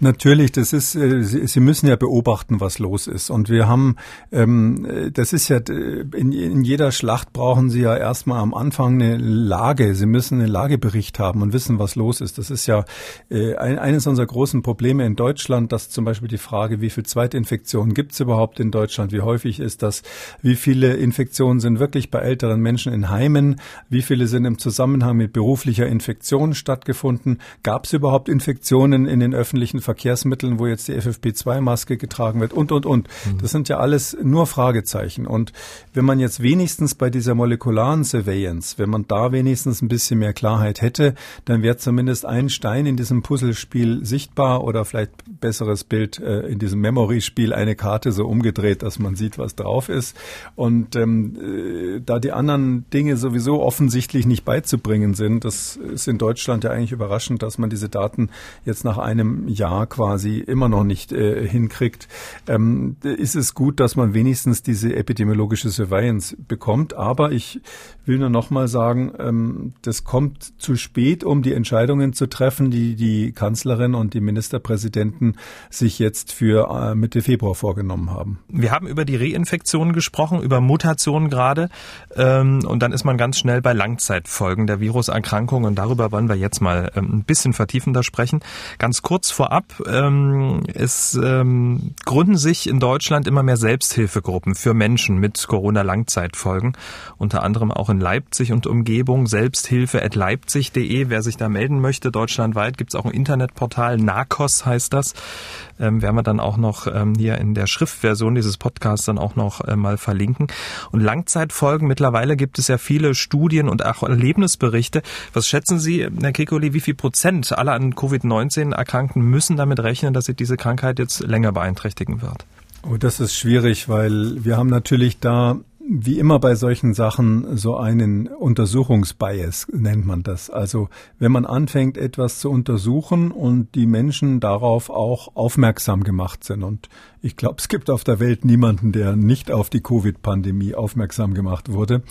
Natürlich, das ist, äh, Sie, müssen ja beobachten, was los ist. Und wir haben, ähm, das ist ja, in, in jeder Schlacht brauchen Sie ja erstmal am Anfang eine Lage. Sie müssen einen Lagebericht haben und wissen, was los ist. Das ist ja äh, eines unserer großen Probleme in Deutschland, dass zum Beispiel die Frage, wie viel Zweitinfektionen gibt es überhaupt in Deutschland, wie häufig ist das, wie viele Infektionen sind wirklich bei älteren Menschen in Heimen, wie viele sind im Zusammenhang mit beruflicher Infektion stattgefunden, gab es überhaupt Infektionen in den öffentlichen öffentlichen Verkehrsmitteln, wo jetzt die FFP2-Maske getragen wird und, und, und. Mhm. Das sind ja alles nur Fragezeichen. Und wenn man jetzt wenigstens bei dieser molekularen Surveillance, wenn man da wenigstens ein bisschen mehr Klarheit hätte, dann wäre zumindest ein Stein in diesem Puzzlespiel sichtbar oder vielleicht besseres Bild äh, in diesem Memory-Spiel eine Karte so umgedreht, dass man sieht, was drauf ist. Und ähm, äh, da die anderen Dinge sowieso offensichtlich nicht beizubringen sind, das ist in Deutschland ja eigentlich überraschend, dass man diese Daten jetzt nach einem Jahr quasi immer noch nicht äh, hinkriegt, ähm, ist es gut, dass man wenigstens diese epidemiologische Surveillance bekommt. Aber ich will nur noch mal sagen, ähm, das kommt zu spät, um die Entscheidungen zu treffen, die die Kanzlerin und die Ministerpräsidenten sich jetzt für äh, Mitte Februar vorgenommen haben. Wir haben über die Reinfektionen gesprochen, über Mutationen gerade. Ähm, und dann ist man ganz schnell bei Langzeitfolgen der Viruserkrankung. Und darüber wollen wir jetzt mal ähm, ein bisschen vertiefender sprechen. Ganz kurz vorab, ähm, es ähm, gründen sich in Deutschland immer mehr Selbsthilfegruppen für Menschen mit Corona-Langzeitfolgen, unter anderem auch in Leipzig und Umgebung. Selbsthilfe.leipzig.de, wer sich da melden möchte, deutschlandweit gibt es auch ein Internetportal, NACOS heißt das. Ähm, werden wir dann auch noch ähm, hier in der Schriftversion dieses Podcasts dann auch noch äh, mal verlinken. Und Langzeitfolgen, mittlerweile gibt es ja viele Studien und auch Erlebnisberichte. Was schätzen Sie, Herr Kekoli, wie viel Prozent aller an Covid-19 Erkrankten müssen damit rechnen, dass sie diese Krankheit jetzt länger beeinträchtigen wird? Oh, das ist schwierig, weil wir haben natürlich da wie immer bei solchen Sachen so einen Untersuchungsbias nennt man das. Also wenn man anfängt, etwas zu untersuchen und die Menschen darauf auch aufmerksam gemacht sind. Und ich glaube, es gibt auf der Welt niemanden, der nicht auf die Covid-Pandemie aufmerksam gemacht wurde.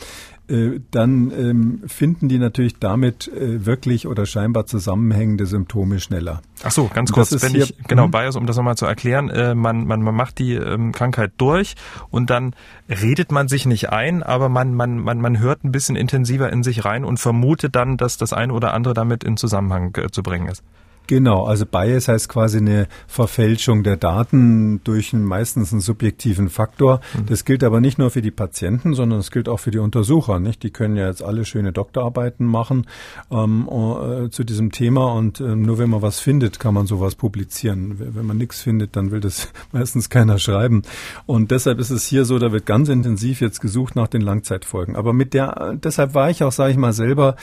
Äh, dann ähm, finden die natürlich damit äh, wirklich oder scheinbar zusammenhängende Symptome schneller. Ach so, ganz kurz, wenn ich genau hm? Bias, um das nochmal zu erklären, äh, man, man, man macht die ähm, Krankheit durch und dann redet man sich nicht ein, aber man, man, man, man hört ein bisschen intensiver in sich rein und vermutet dann, dass das eine oder andere damit in Zusammenhang äh, zu bringen ist. Genau, also Bias heißt quasi eine Verfälschung der Daten durch einen, meistens einen subjektiven Faktor. Mhm. Das gilt aber nicht nur für die Patienten, sondern es gilt auch für die Untersucher. Nicht? Die können ja jetzt alle schöne Doktorarbeiten machen ähm, äh, zu diesem Thema und äh, nur wenn man was findet, kann man sowas publizieren. Wenn man nichts findet, dann will das meistens keiner schreiben. Und deshalb ist es hier so, da wird ganz intensiv jetzt gesucht nach den Langzeitfolgen. Aber mit der, deshalb war ich auch, sage ich mal, selber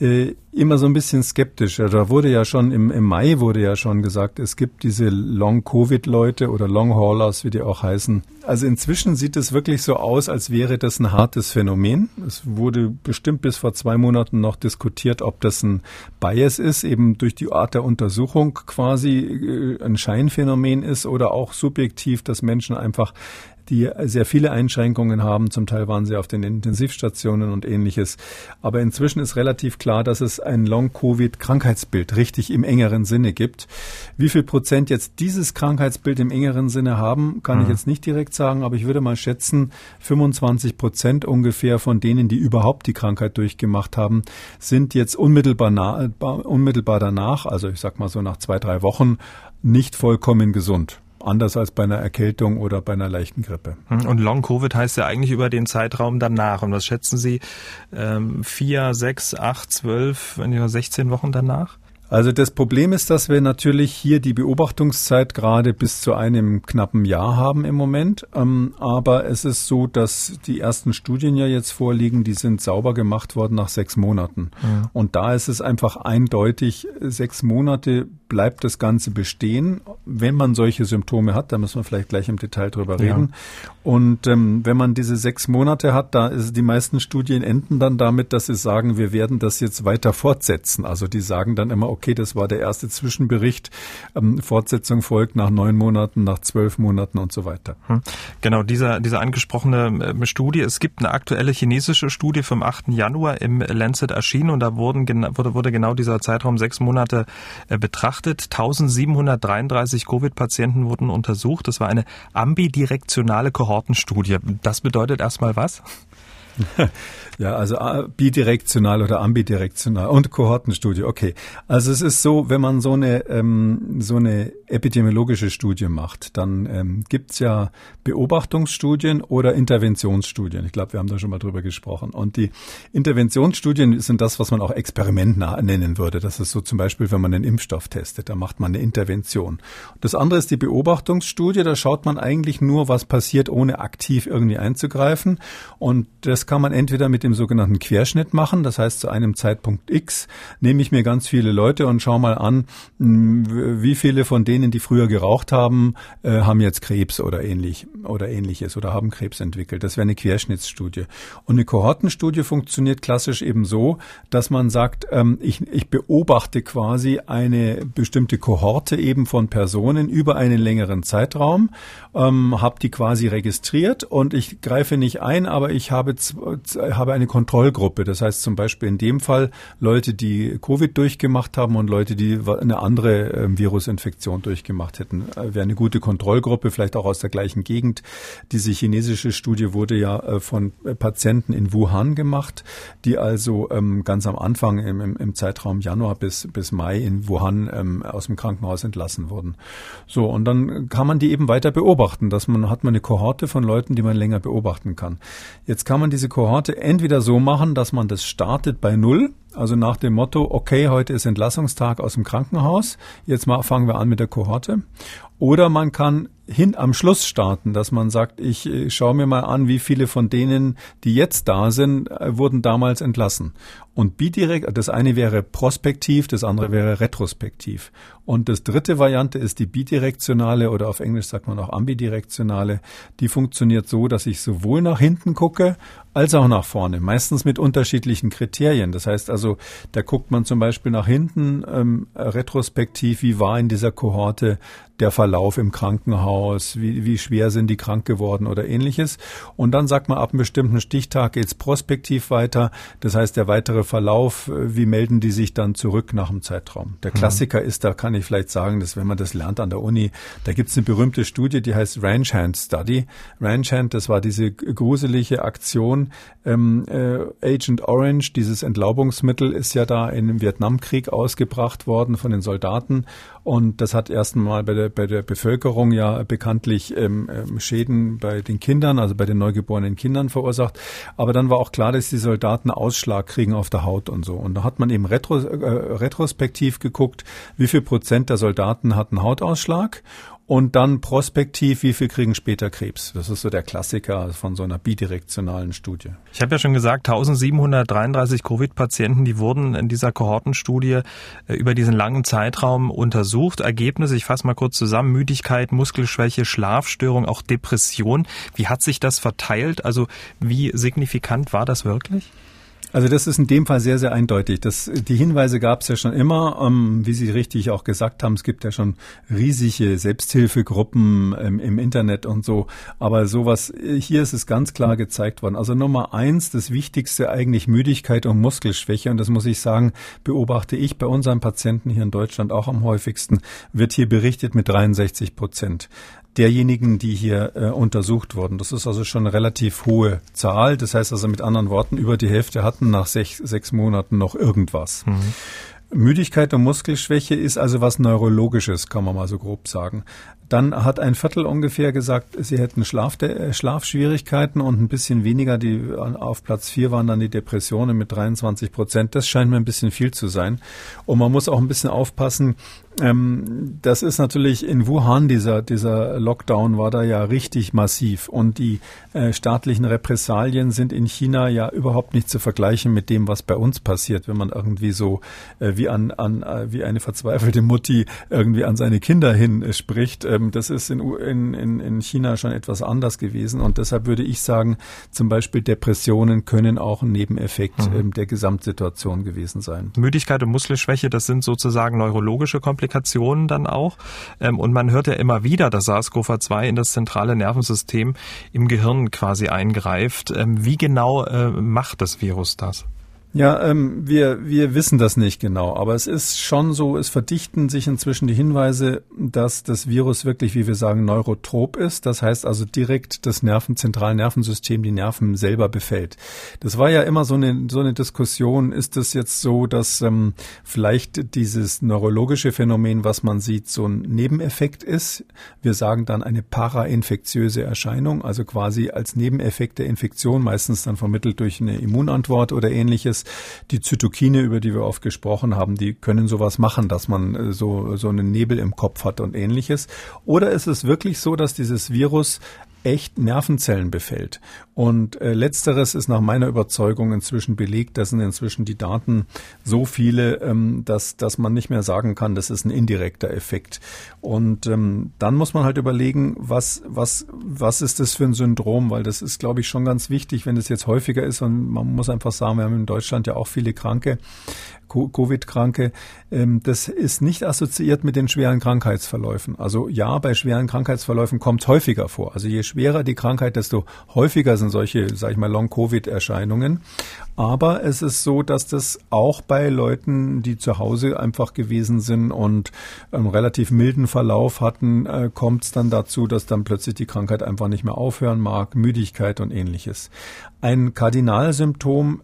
äh, immer so ein bisschen skeptisch. Da wurde ja schon im, im Mai wurde ja schon gesagt, es gibt diese Long-Covid-Leute oder Long-Haulers, wie die auch heißen. Also inzwischen sieht es wirklich so aus, als wäre das ein hartes Phänomen. Es wurde bestimmt bis vor zwei Monaten noch diskutiert, ob das ein Bias ist, eben durch die Art der Untersuchung quasi äh, ein Scheinphänomen ist oder auch subjektiv, dass Menschen einfach die sehr viele Einschränkungen haben. Zum Teil waren sie auf den Intensivstationen und ähnliches. Aber inzwischen ist relativ klar, dass es ein Long-Covid-Krankheitsbild richtig im engeren Sinne gibt. Wie viel Prozent jetzt dieses Krankheitsbild im engeren Sinne haben, kann mhm. ich jetzt nicht direkt sagen, aber ich würde mal schätzen, 25 Prozent ungefähr von denen, die überhaupt die Krankheit durchgemacht haben, sind jetzt unmittelbar, na, unmittelbar danach, also ich sag mal so nach zwei, drei Wochen, nicht vollkommen gesund anders als bei einer Erkältung oder bei einer leichten Grippe. Hm, und Long Covid heißt ja eigentlich über den Zeitraum danach. Und was schätzen Sie? Ähm, vier, sechs, acht, zwölf, 16 Wochen danach? Also das Problem ist, dass wir natürlich hier die Beobachtungszeit gerade bis zu einem knappen Jahr haben im Moment. Ähm, aber es ist so, dass die ersten Studien ja jetzt vorliegen, die sind sauber gemacht worden nach sechs Monaten. Ja. Und da ist es einfach eindeutig, sechs Monate bleibt das Ganze bestehen, wenn man solche Symptome hat. Da müssen wir vielleicht gleich im Detail drüber reden. Ja. Und ähm, wenn man diese sechs Monate hat, da ist die meisten Studien enden dann damit, dass sie sagen, wir werden das jetzt weiter fortsetzen. Also die sagen dann immer, okay, das war der erste Zwischenbericht. Ähm, Fortsetzung folgt nach neun Monaten, nach zwölf Monaten und so weiter. Hm. Genau, dieser, diese angesprochene äh, Studie. Es gibt eine aktuelle chinesische Studie vom 8. Januar im Lancet erschienen und da wurden, wurde, wurde genau dieser Zeitraum sechs Monate äh, betrachtet. 1733 Covid-Patienten wurden untersucht. Das war eine ambidirektionale Kohortenstudie. Das bedeutet erstmal was? Ja, also äh, bidirektional oder ambidirektional und Kohortenstudie. Okay, also es ist so, wenn man so eine ähm, so eine epidemiologische Studie macht, dann ähm, gibt's ja Beobachtungsstudien oder Interventionsstudien. Ich glaube, wir haben da schon mal drüber gesprochen. Und die Interventionsstudien sind das, was man auch Experiment nennen würde. Das ist so zum Beispiel, wenn man einen Impfstoff testet, da macht man eine Intervention. Das andere ist die Beobachtungsstudie. Da schaut man eigentlich nur, was passiert, ohne aktiv irgendwie einzugreifen. Und das kann man entweder mit dem sogenannten Querschnitt machen. Das heißt, zu einem Zeitpunkt X nehme ich mir ganz viele Leute und schaue mal an, wie viele von denen, die früher geraucht haben, äh, haben jetzt Krebs oder ähnlich oder ähnliches oder haben Krebs entwickelt. Das wäre eine Querschnittsstudie. Und eine Kohortenstudie funktioniert klassisch eben so, dass man sagt, ähm, ich, ich beobachte quasi eine bestimmte Kohorte eben von Personen über einen längeren Zeitraum, ähm, habe die quasi registriert und ich greife nicht ein, aber ich habe, habe eine Kontrollgruppe. Das heißt zum Beispiel in dem Fall Leute, die Covid durchgemacht haben und Leute, die eine andere äh, Virusinfektion durchgemacht hätten. Äh, Wäre eine gute Kontrollgruppe, vielleicht auch aus der gleichen Gegend. Diese chinesische Studie wurde ja äh, von äh, Patienten in Wuhan gemacht, die also ähm, ganz am Anfang im, im, im, Zeitraum Januar bis, bis Mai in Wuhan ähm, aus dem Krankenhaus entlassen wurden. So, und dann kann man die eben weiter beobachten. Dass man hat man eine Kohorte von Leuten, die man länger beobachten kann. Jetzt kann man diese Kohorte entweder entweder so machen, dass man das startet bei Null, also nach dem Motto, okay, heute ist Entlassungstag aus dem Krankenhaus, jetzt mal fangen wir an mit der Kohorte. Oder man kann hin am Schluss starten, dass man sagt, ich äh, schaue mir mal an, wie viele von denen, die jetzt da sind, äh, wurden damals entlassen. Und bidirekt, das eine wäre prospektiv, das andere wäre retrospektiv. Und das dritte Variante ist die bidirektionale oder auf Englisch sagt man auch ambidirektionale. Die funktioniert so, dass ich sowohl nach hinten gucke als auch nach vorne, meistens mit unterschiedlichen Kriterien. Das heißt also, da guckt man zum Beispiel nach hinten ähm, retrospektiv, wie war in dieser Kohorte der Verlauf im Krankenhaus, wie, wie schwer sind die krank geworden oder ähnliches. Und dann sagt man, ab einem bestimmten Stichtag geht's prospektiv weiter. Das heißt, der weitere Verlauf, äh, wie melden die sich dann zurück nach dem Zeitraum? Der mhm. Klassiker mhm. ist, da kann ich vielleicht sagen, dass wenn man das lernt an der Uni, da gibt's eine berühmte Studie, die heißt Ranch Hand Study. Ranch Hand, das war diese gruselige Aktion. Ähm, äh, Agent Orange, dieses Entlaubungsmittel, ist ja da in Vietnamkrieg ausgebracht worden von den Soldaten. Und das hat erst einmal bei der bei der Bevölkerung ja bekanntlich ähm, ähm, Schäden bei den Kindern, also bei den neugeborenen Kindern verursacht. Aber dann war auch klar, dass die Soldaten Ausschlag kriegen auf der Haut und so. Und da hat man eben retro, äh, retrospektiv geguckt, wie viel Prozent der Soldaten hatten Hautausschlag und dann prospektiv, wie viel kriegen später Krebs. Das ist so der Klassiker von so einer bidirektionalen Studie. Ich habe ja schon gesagt, 1733 Covid-Patienten, die wurden in dieser Kohortenstudie äh, über diesen langen Zeitraum untersucht. Ergebnisse, ich fasse mal kurz zusammen, Müdigkeit, Muskelschwäche, Schlafstörung, auch Depression. Wie hat sich das verteilt? Also wie signifikant war das wirklich? Also das ist in dem Fall sehr, sehr eindeutig. Das, die Hinweise gab es ja schon immer, ähm, wie Sie richtig auch gesagt haben. Es gibt ja schon riesige Selbsthilfegruppen ähm, im Internet und so. Aber sowas, hier ist es ganz klar gezeigt worden. Also Nummer eins, das Wichtigste eigentlich Müdigkeit und Muskelschwäche. Und das muss ich sagen, beobachte ich bei unseren Patienten hier in Deutschland auch am häufigsten, wird hier berichtet mit 63 Prozent. Derjenigen, die hier äh, untersucht wurden. Das ist also schon eine relativ hohe Zahl. Das heißt also mit anderen Worten, über die Hälfte hatten nach sech, sechs Monaten noch irgendwas. Mhm. Müdigkeit und Muskelschwäche ist also was Neurologisches, kann man mal so grob sagen. Dann hat ein Viertel ungefähr gesagt, sie hätten Schlaf, äh, Schlafschwierigkeiten und ein bisschen weniger, die auf Platz vier waren dann die Depressionen mit 23 Prozent. Das scheint mir ein bisschen viel zu sein. Und man muss auch ein bisschen aufpassen, ähm, das ist natürlich in Wuhan, dieser, dieser Lockdown war da ja richtig massiv und die äh, staatlichen Repressalien sind in China ja überhaupt nicht zu vergleichen mit dem, was bei uns passiert, wenn man irgendwie so äh, wie an, an äh, wie eine verzweifelte Mutti irgendwie an seine Kinder hin äh, spricht. Ähm, das ist in, in, in China schon etwas anders gewesen und deshalb würde ich sagen, zum Beispiel Depressionen können auch ein Nebeneffekt mhm. ähm, der Gesamtsituation gewesen sein. Müdigkeit und Muskelschwäche, das sind sozusagen neurologische Komplikationen. Komplikationen dann auch. Ähm, und man hört ja immer wieder, dass SARS-CoV-2 in das zentrale Nervensystem im Gehirn quasi eingreift. Ähm, wie genau äh, macht das Virus das? Ja, ähm, wir, wir wissen das nicht genau, aber es ist schon so, es verdichten sich inzwischen die Hinweise, dass das Virus wirklich, wie wir sagen, neurotrop ist. Das heißt also direkt das Nerven, Zentralnervensystem, die Nerven selber befällt. Das war ja immer so eine, so eine Diskussion. Ist es jetzt so, dass ähm, vielleicht dieses neurologische Phänomen, was man sieht, so ein Nebeneffekt ist? Wir sagen dann eine parainfektiöse Erscheinung, also quasi als Nebeneffekt der Infektion, meistens dann vermittelt durch eine Immunantwort oder ähnliches. Die Zytokine, über die wir oft gesprochen haben, die können sowas machen, dass man äh, so, so einen Nebel im Kopf hat und ähnliches. Oder ist es wirklich so, dass dieses Virus echt Nervenzellen befällt. Und äh, letzteres ist nach meiner Überzeugung inzwischen belegt. Da sind inzwischen die Daten so viele, ähm, dass, dass man nicht mehr sagen kann, das ist ein indirekter Effekt. Und ähm, dann muss man halt überlegen, was, was, was ist das für ein Syndrom? Weil das ist, glaube ich, schon ganz wichtig, wenn es jetzt häufiger ist. Und man muss einfach sagen, wir haben in Deutschland ja auch viele Kranke. Covid-Kranke, ähm, das ist nicht assoziiert mit den schweren Krankheitsverläufen. Also ja, bei schweren Krankheitsverläufen kommt es häufiger vor. Also je schwerer die Krankheit, desto häufiger sind solche, sag ich mal, Long-Covid-Erscheinungen. Aber es ist so, dass das auch bei Leuten, die zu Hause einfach gewesen sind und einen relativ milden Verlauf hatten, äh, kommt es dann dazu, dass dann plötzlich die Krankheit einfach nicht mehr aufhören mag, Müdigkeit und ähnliches. Ein Kardinalsymptom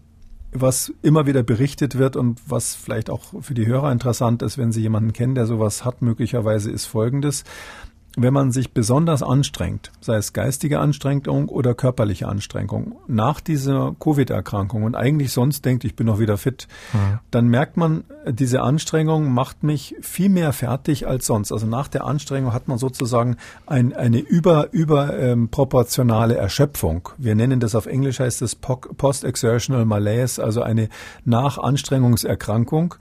was immer wieder berichtet wird und was vielleicht auch für die Hörer interessant ist, wenn Sie jemanden kennen, der sowas hat, möglicherweise ist Folgendes wenn man sich besonders anstrengt, sei es geistige Anstrengung oder körperliche Anstrengung, nach dieser Covid-Erkrankung und eigentlich sonst denkt, ich bin noch wieder fit, mhm. dann merkt man, diese Anstrengung macht mich viel mehr fertig als sonst. Also nach der Anstrengung hat man sozusagen ein, eine über, überproportionale ähm, Erschöpfung. Wir nennen das auf Englisch heißt es Post-Exertional Malaise, also eine Nachanstrengungserkrankung.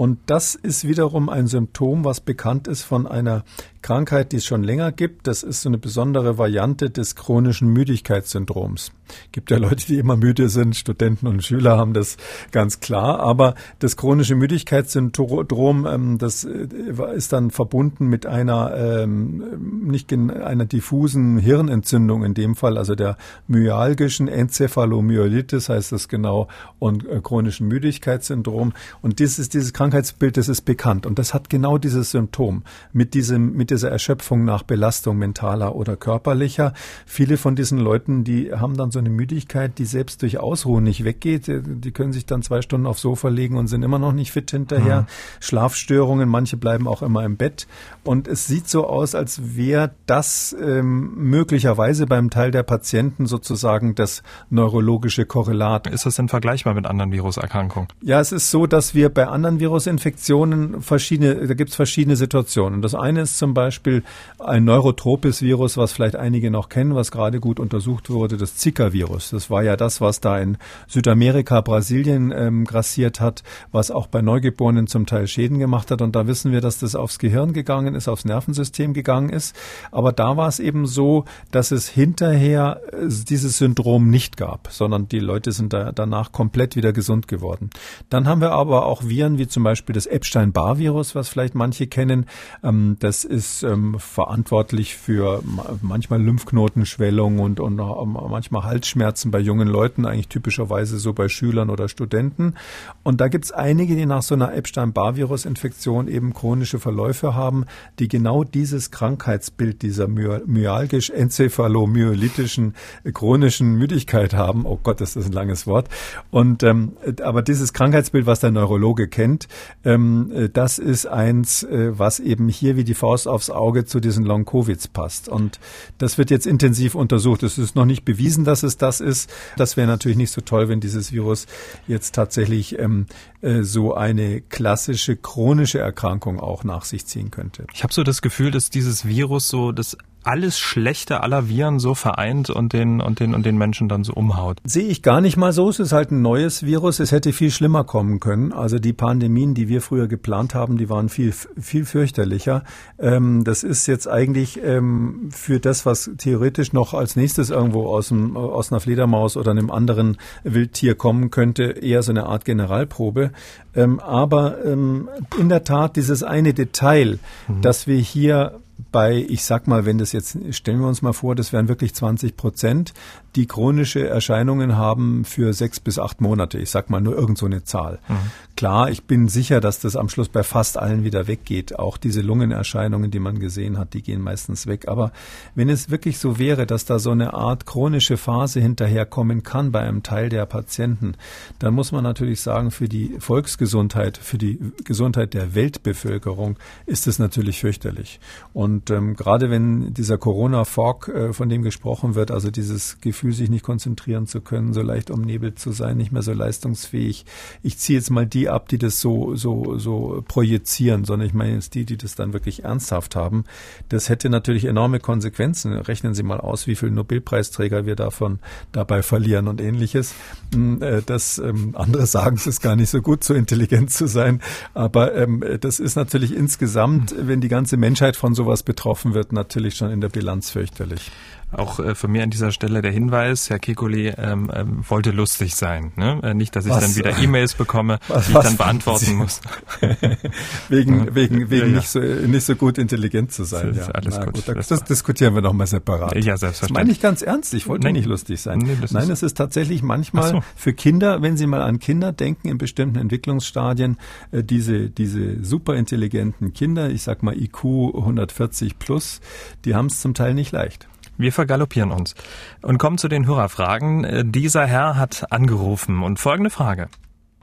Und das ist wiederum ein Symptom, was bekannt ist von einer Krankheit, die es schon länger gibt. Das ist so eine besondere Variante des chronischen Müdigkeitssyndroms. Gibt ja Leute, die immer müde sind. Studenten und Schüler haben das ganz klar. Aber das chronische Müdigkeitssyndrom, ähm, das äh, ist dann verbunden mit einer ähm, nicht einer diffusen Hirnentzündung in dem Fall, also der myalgischen Enzephalomyelitis heißt das genau und äh, chronischen Müdigkeitssyndrom. Und dieses dieses Krankheitsbild, das ist bekannt und das hat genau dieses Symptom mit diesem mit dieser Erschöpfung nach Belastung mentaler oder körperlicher. Viele von diesen Leuten, die haben dann so eine Müdigkeit, die selbst durch Ausruhen nicht weggeht. Die können sich dann zwei Stunden aufs Sofa legen und sind immer noch nicht fit hinterher. Mhm. Schlafstörungen, manche bleiben auch immer im Bett. Und es sieht so aus, als wäre das ähm, möglicherweise beim Teil der Patienten sozusagen das neurologische Korrelat. Ist das denn vergleichbar mit anderen Viruserkrankungen? Ja, es ist so, dass wir bei anderen Virusinfektionen verschiedene, da gibt es verschiedene Situationen. Das eine ist zum Beispiel ein neurotropes Virus, was vielleicht einige noch kennen, was gerade gut untersucht wurde, das Zika-Virus. Das war ja das, was da in Südamerika, Brasilien ähm, grassiert hat, was auch bei Neugeborenen zum Teil Schäden gemacht hat. Und da wissen wir, dass das aufs Gehirn gegangen ist, aufs Nervensystem gegangen ist. Aber da war es eben so, dass es hinterher äh, dieses Syndrom nicht gab, sondern die Leute sind da danach komplett wieder gesund geworden. Dann haben wir aber auch Viren wie zum Beispiel das Epstein-Barr-Virus, was vielleicht manche kennen. Ähm, das ist ähm, verantwortlich für manchmal Lymphknotenschwellung und, und manchmal Hals Halsschmerzen bei jungen Leuten, eigentlich typischerweise so bei Schülern oder Studenten. Und da gibt es einige, die nach so einer Epstein-Barr-Virus-Infektion eben chronische Verläufe haben, die genau dieses Krankheitsbild dieser myalgisch-enzephalomyelitischen chronischen Müdigkeit haben. Oh Gott, ist das ein langes Wort. Und ähm, aber dieses Krankheitsbild, was der Neurologe kennt, ähm, das ist eins, äh, was eben hier wie die Faust aufs Auge zu diesen Long-Covids passt. Und das wird jetzt intensiv untersucht. Es ist noch nicht bewiesen, dass es das ist. Das wäre natürlich nicht so toll, wenn dieses Virus jetzt tatsächlich ähm, äh, so eine klassische chronische Erkrankung auch nach sich ziehen könnte. Ich habe so das Gefühl, dass dieses Virus so das alles Schlechte aller Viren so vereint und den, und den, und den Menschen dann so umhaut. Sehe ich gar nicht mal so. Es ist halt ein neues Virus. Es hätte viel schlimmer kommen können. Also die Pandemien, die wir früher geplant haben, die waren viel, viel fürchterlicher. Ähm, das ist jetzt eigentlich ähm, für das, was theoretisch noch als nächstes irgendwo aus, dem, aus einer Fledermaus oder einem anderen Wildtier kommen könnte, eher so eine Art Generalprobe. Ähm, aber ähm, in der Tat dieses eine Detail, mhm. dass wir hier bei, ich sag mal, wenn das jetzt, stellen wir uns mal vor, das wären wirklich 20 Prozent, die chronische Erscheinungen haben für sechs bis acht Monate. Ich sag mal nur irgend so eine Zahl. Mhm. Klar, ich bin sicher, dass das am Schluss bei fast allen wieder weggeht. Auch diese Lungenerscheinungen, die man gesehen hat, die gehen meistens weg. Aber wenn es wirklich so wäre, dass da so eine Art chronische Phase hinterherkommen kann bei einem Teil der Patienten, dann muss man natürlich sagen, für die Volksgesundheit, für die Gesundheit der Weltbevölkerung ist es natürlich fürchterlich. Und ähm, gerade wenn dieser Corona-Fog, äh, von dem gesprochen wird, also dieses Gefühl, Gefühl, sich nicht konzentrieren zu können, so leicht umnebelt zu sein, nicht mehr so leistungsfähig. Ich ziehe jetzt mal die ab, die das so, so, so projizieren, sondern ich meine jetzt die, die das dann wirklich ernsthaft haben. Das hätte natürlich enorme Konsequenzen. Rechnen Sie mal aus, wie viele Nobelpreisträger wir davon dabei verlieren und ähnliches. Hm, äh, das, ähm, andere sagen, es ist gar nicht so gut, so intelligent zu sein. Aber ähm, das ist natürlich insgesamt, wenn die ganze Menschheit von sowas betroffen wird, natürlich schon in der Bilanz fürchterlich. Auch äh, von mir an dieser Stelle der Hinweis, Herr Kekuli ähm, ähm, wollte lustig sein. Ne? Äh, nicht, dass ich was? dann wieder E-Mails bekomme, was, die ich dann beantworten Sie? muss. wegen ja. wegen, wegen ja, ja. Nicht, so, nicht so gut intelligent zu sein. Das ja. alles Na, gut. gut das, das diskutieren wir nochmal separat. Ja, selbstverständlich. Das meine ich ganz ernst. Ich wollte Nein. nicht lustig sein. Nee, Nein, es ist tatsächlich manchmal so. für Kinder, wenn Sie mal an Kinder denken in bestimmten Entwicklungsstadien, äh, diese, diese superintelligenten Kinder, ich sag mal IQ 140 plus, die haben es zum Teil nicht leicht. Wir vergaloppieren uns und kommen zu den Hörerfragen. Äh, dieser Herr hat angerufen und folgende Frage.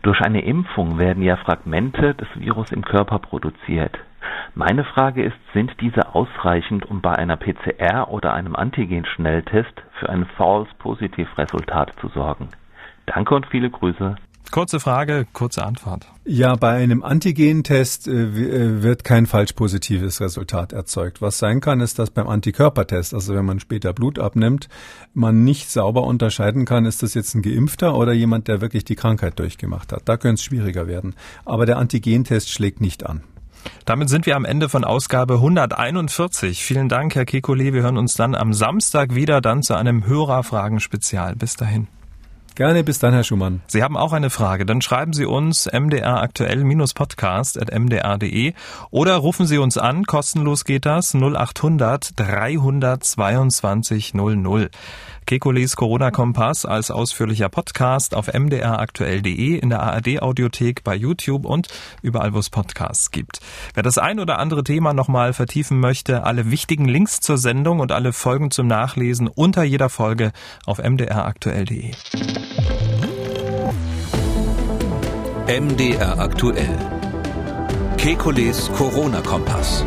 Durch eine Impfung werden ja Fragmente des Virus im Körper produziert. Meine Frage ist, sind diese ausreichend, um bei einer PCR oder einem Antigen-Schnelltest für ein False-Positiv-Resultat zu sorgen? Danke und viele Grüße. Kurze Frage, kurze Antwort. Ja, bei einem Antigentest äh, äh, wird kein falsch positives Resultat erzeugt. Was sein kann, ist, dass beim Antikörpertest, also wenn man später Blut abnimmt, man nicht sauber unterscheiden kann, ist das jetzt ein Geimpfter oder jemand, der wirklich die Krankheit durchgemacht hat. Da könnte es schwieriger werden. Aber der Antigentest schlägt nicht an. Damit sind wir am Ende von Ausgabe 141. Vielen Dank, Herr Kekulé. Wir hören uns dann am Samstag wieder, dann zu einem Hörerfragen-Spezial. Bis dahin. Gerne, bis dann, Herr Schumann. Sie haben auch eine Frage, dann schreiben Sie uns mdraktuell-podcast.mdr.de oder rufen Sie uns an, kostenlos geht das, 0800 322 00. Kekules Corona-Kompass als ausführlicher Podcast auf mdraktuell.de, in der ARD-Audiothek, bei YouTube und überall, wo es Podcasts gibt. Wer das ein oder andere Thema nochmal vertiefen möchte, alle wichtigen Links zur Sendung und alle Folgen zum Nachlesen unter jeder Folge auf mdraktuell.de. MDR aktuell. Kekules Corona-Kompass.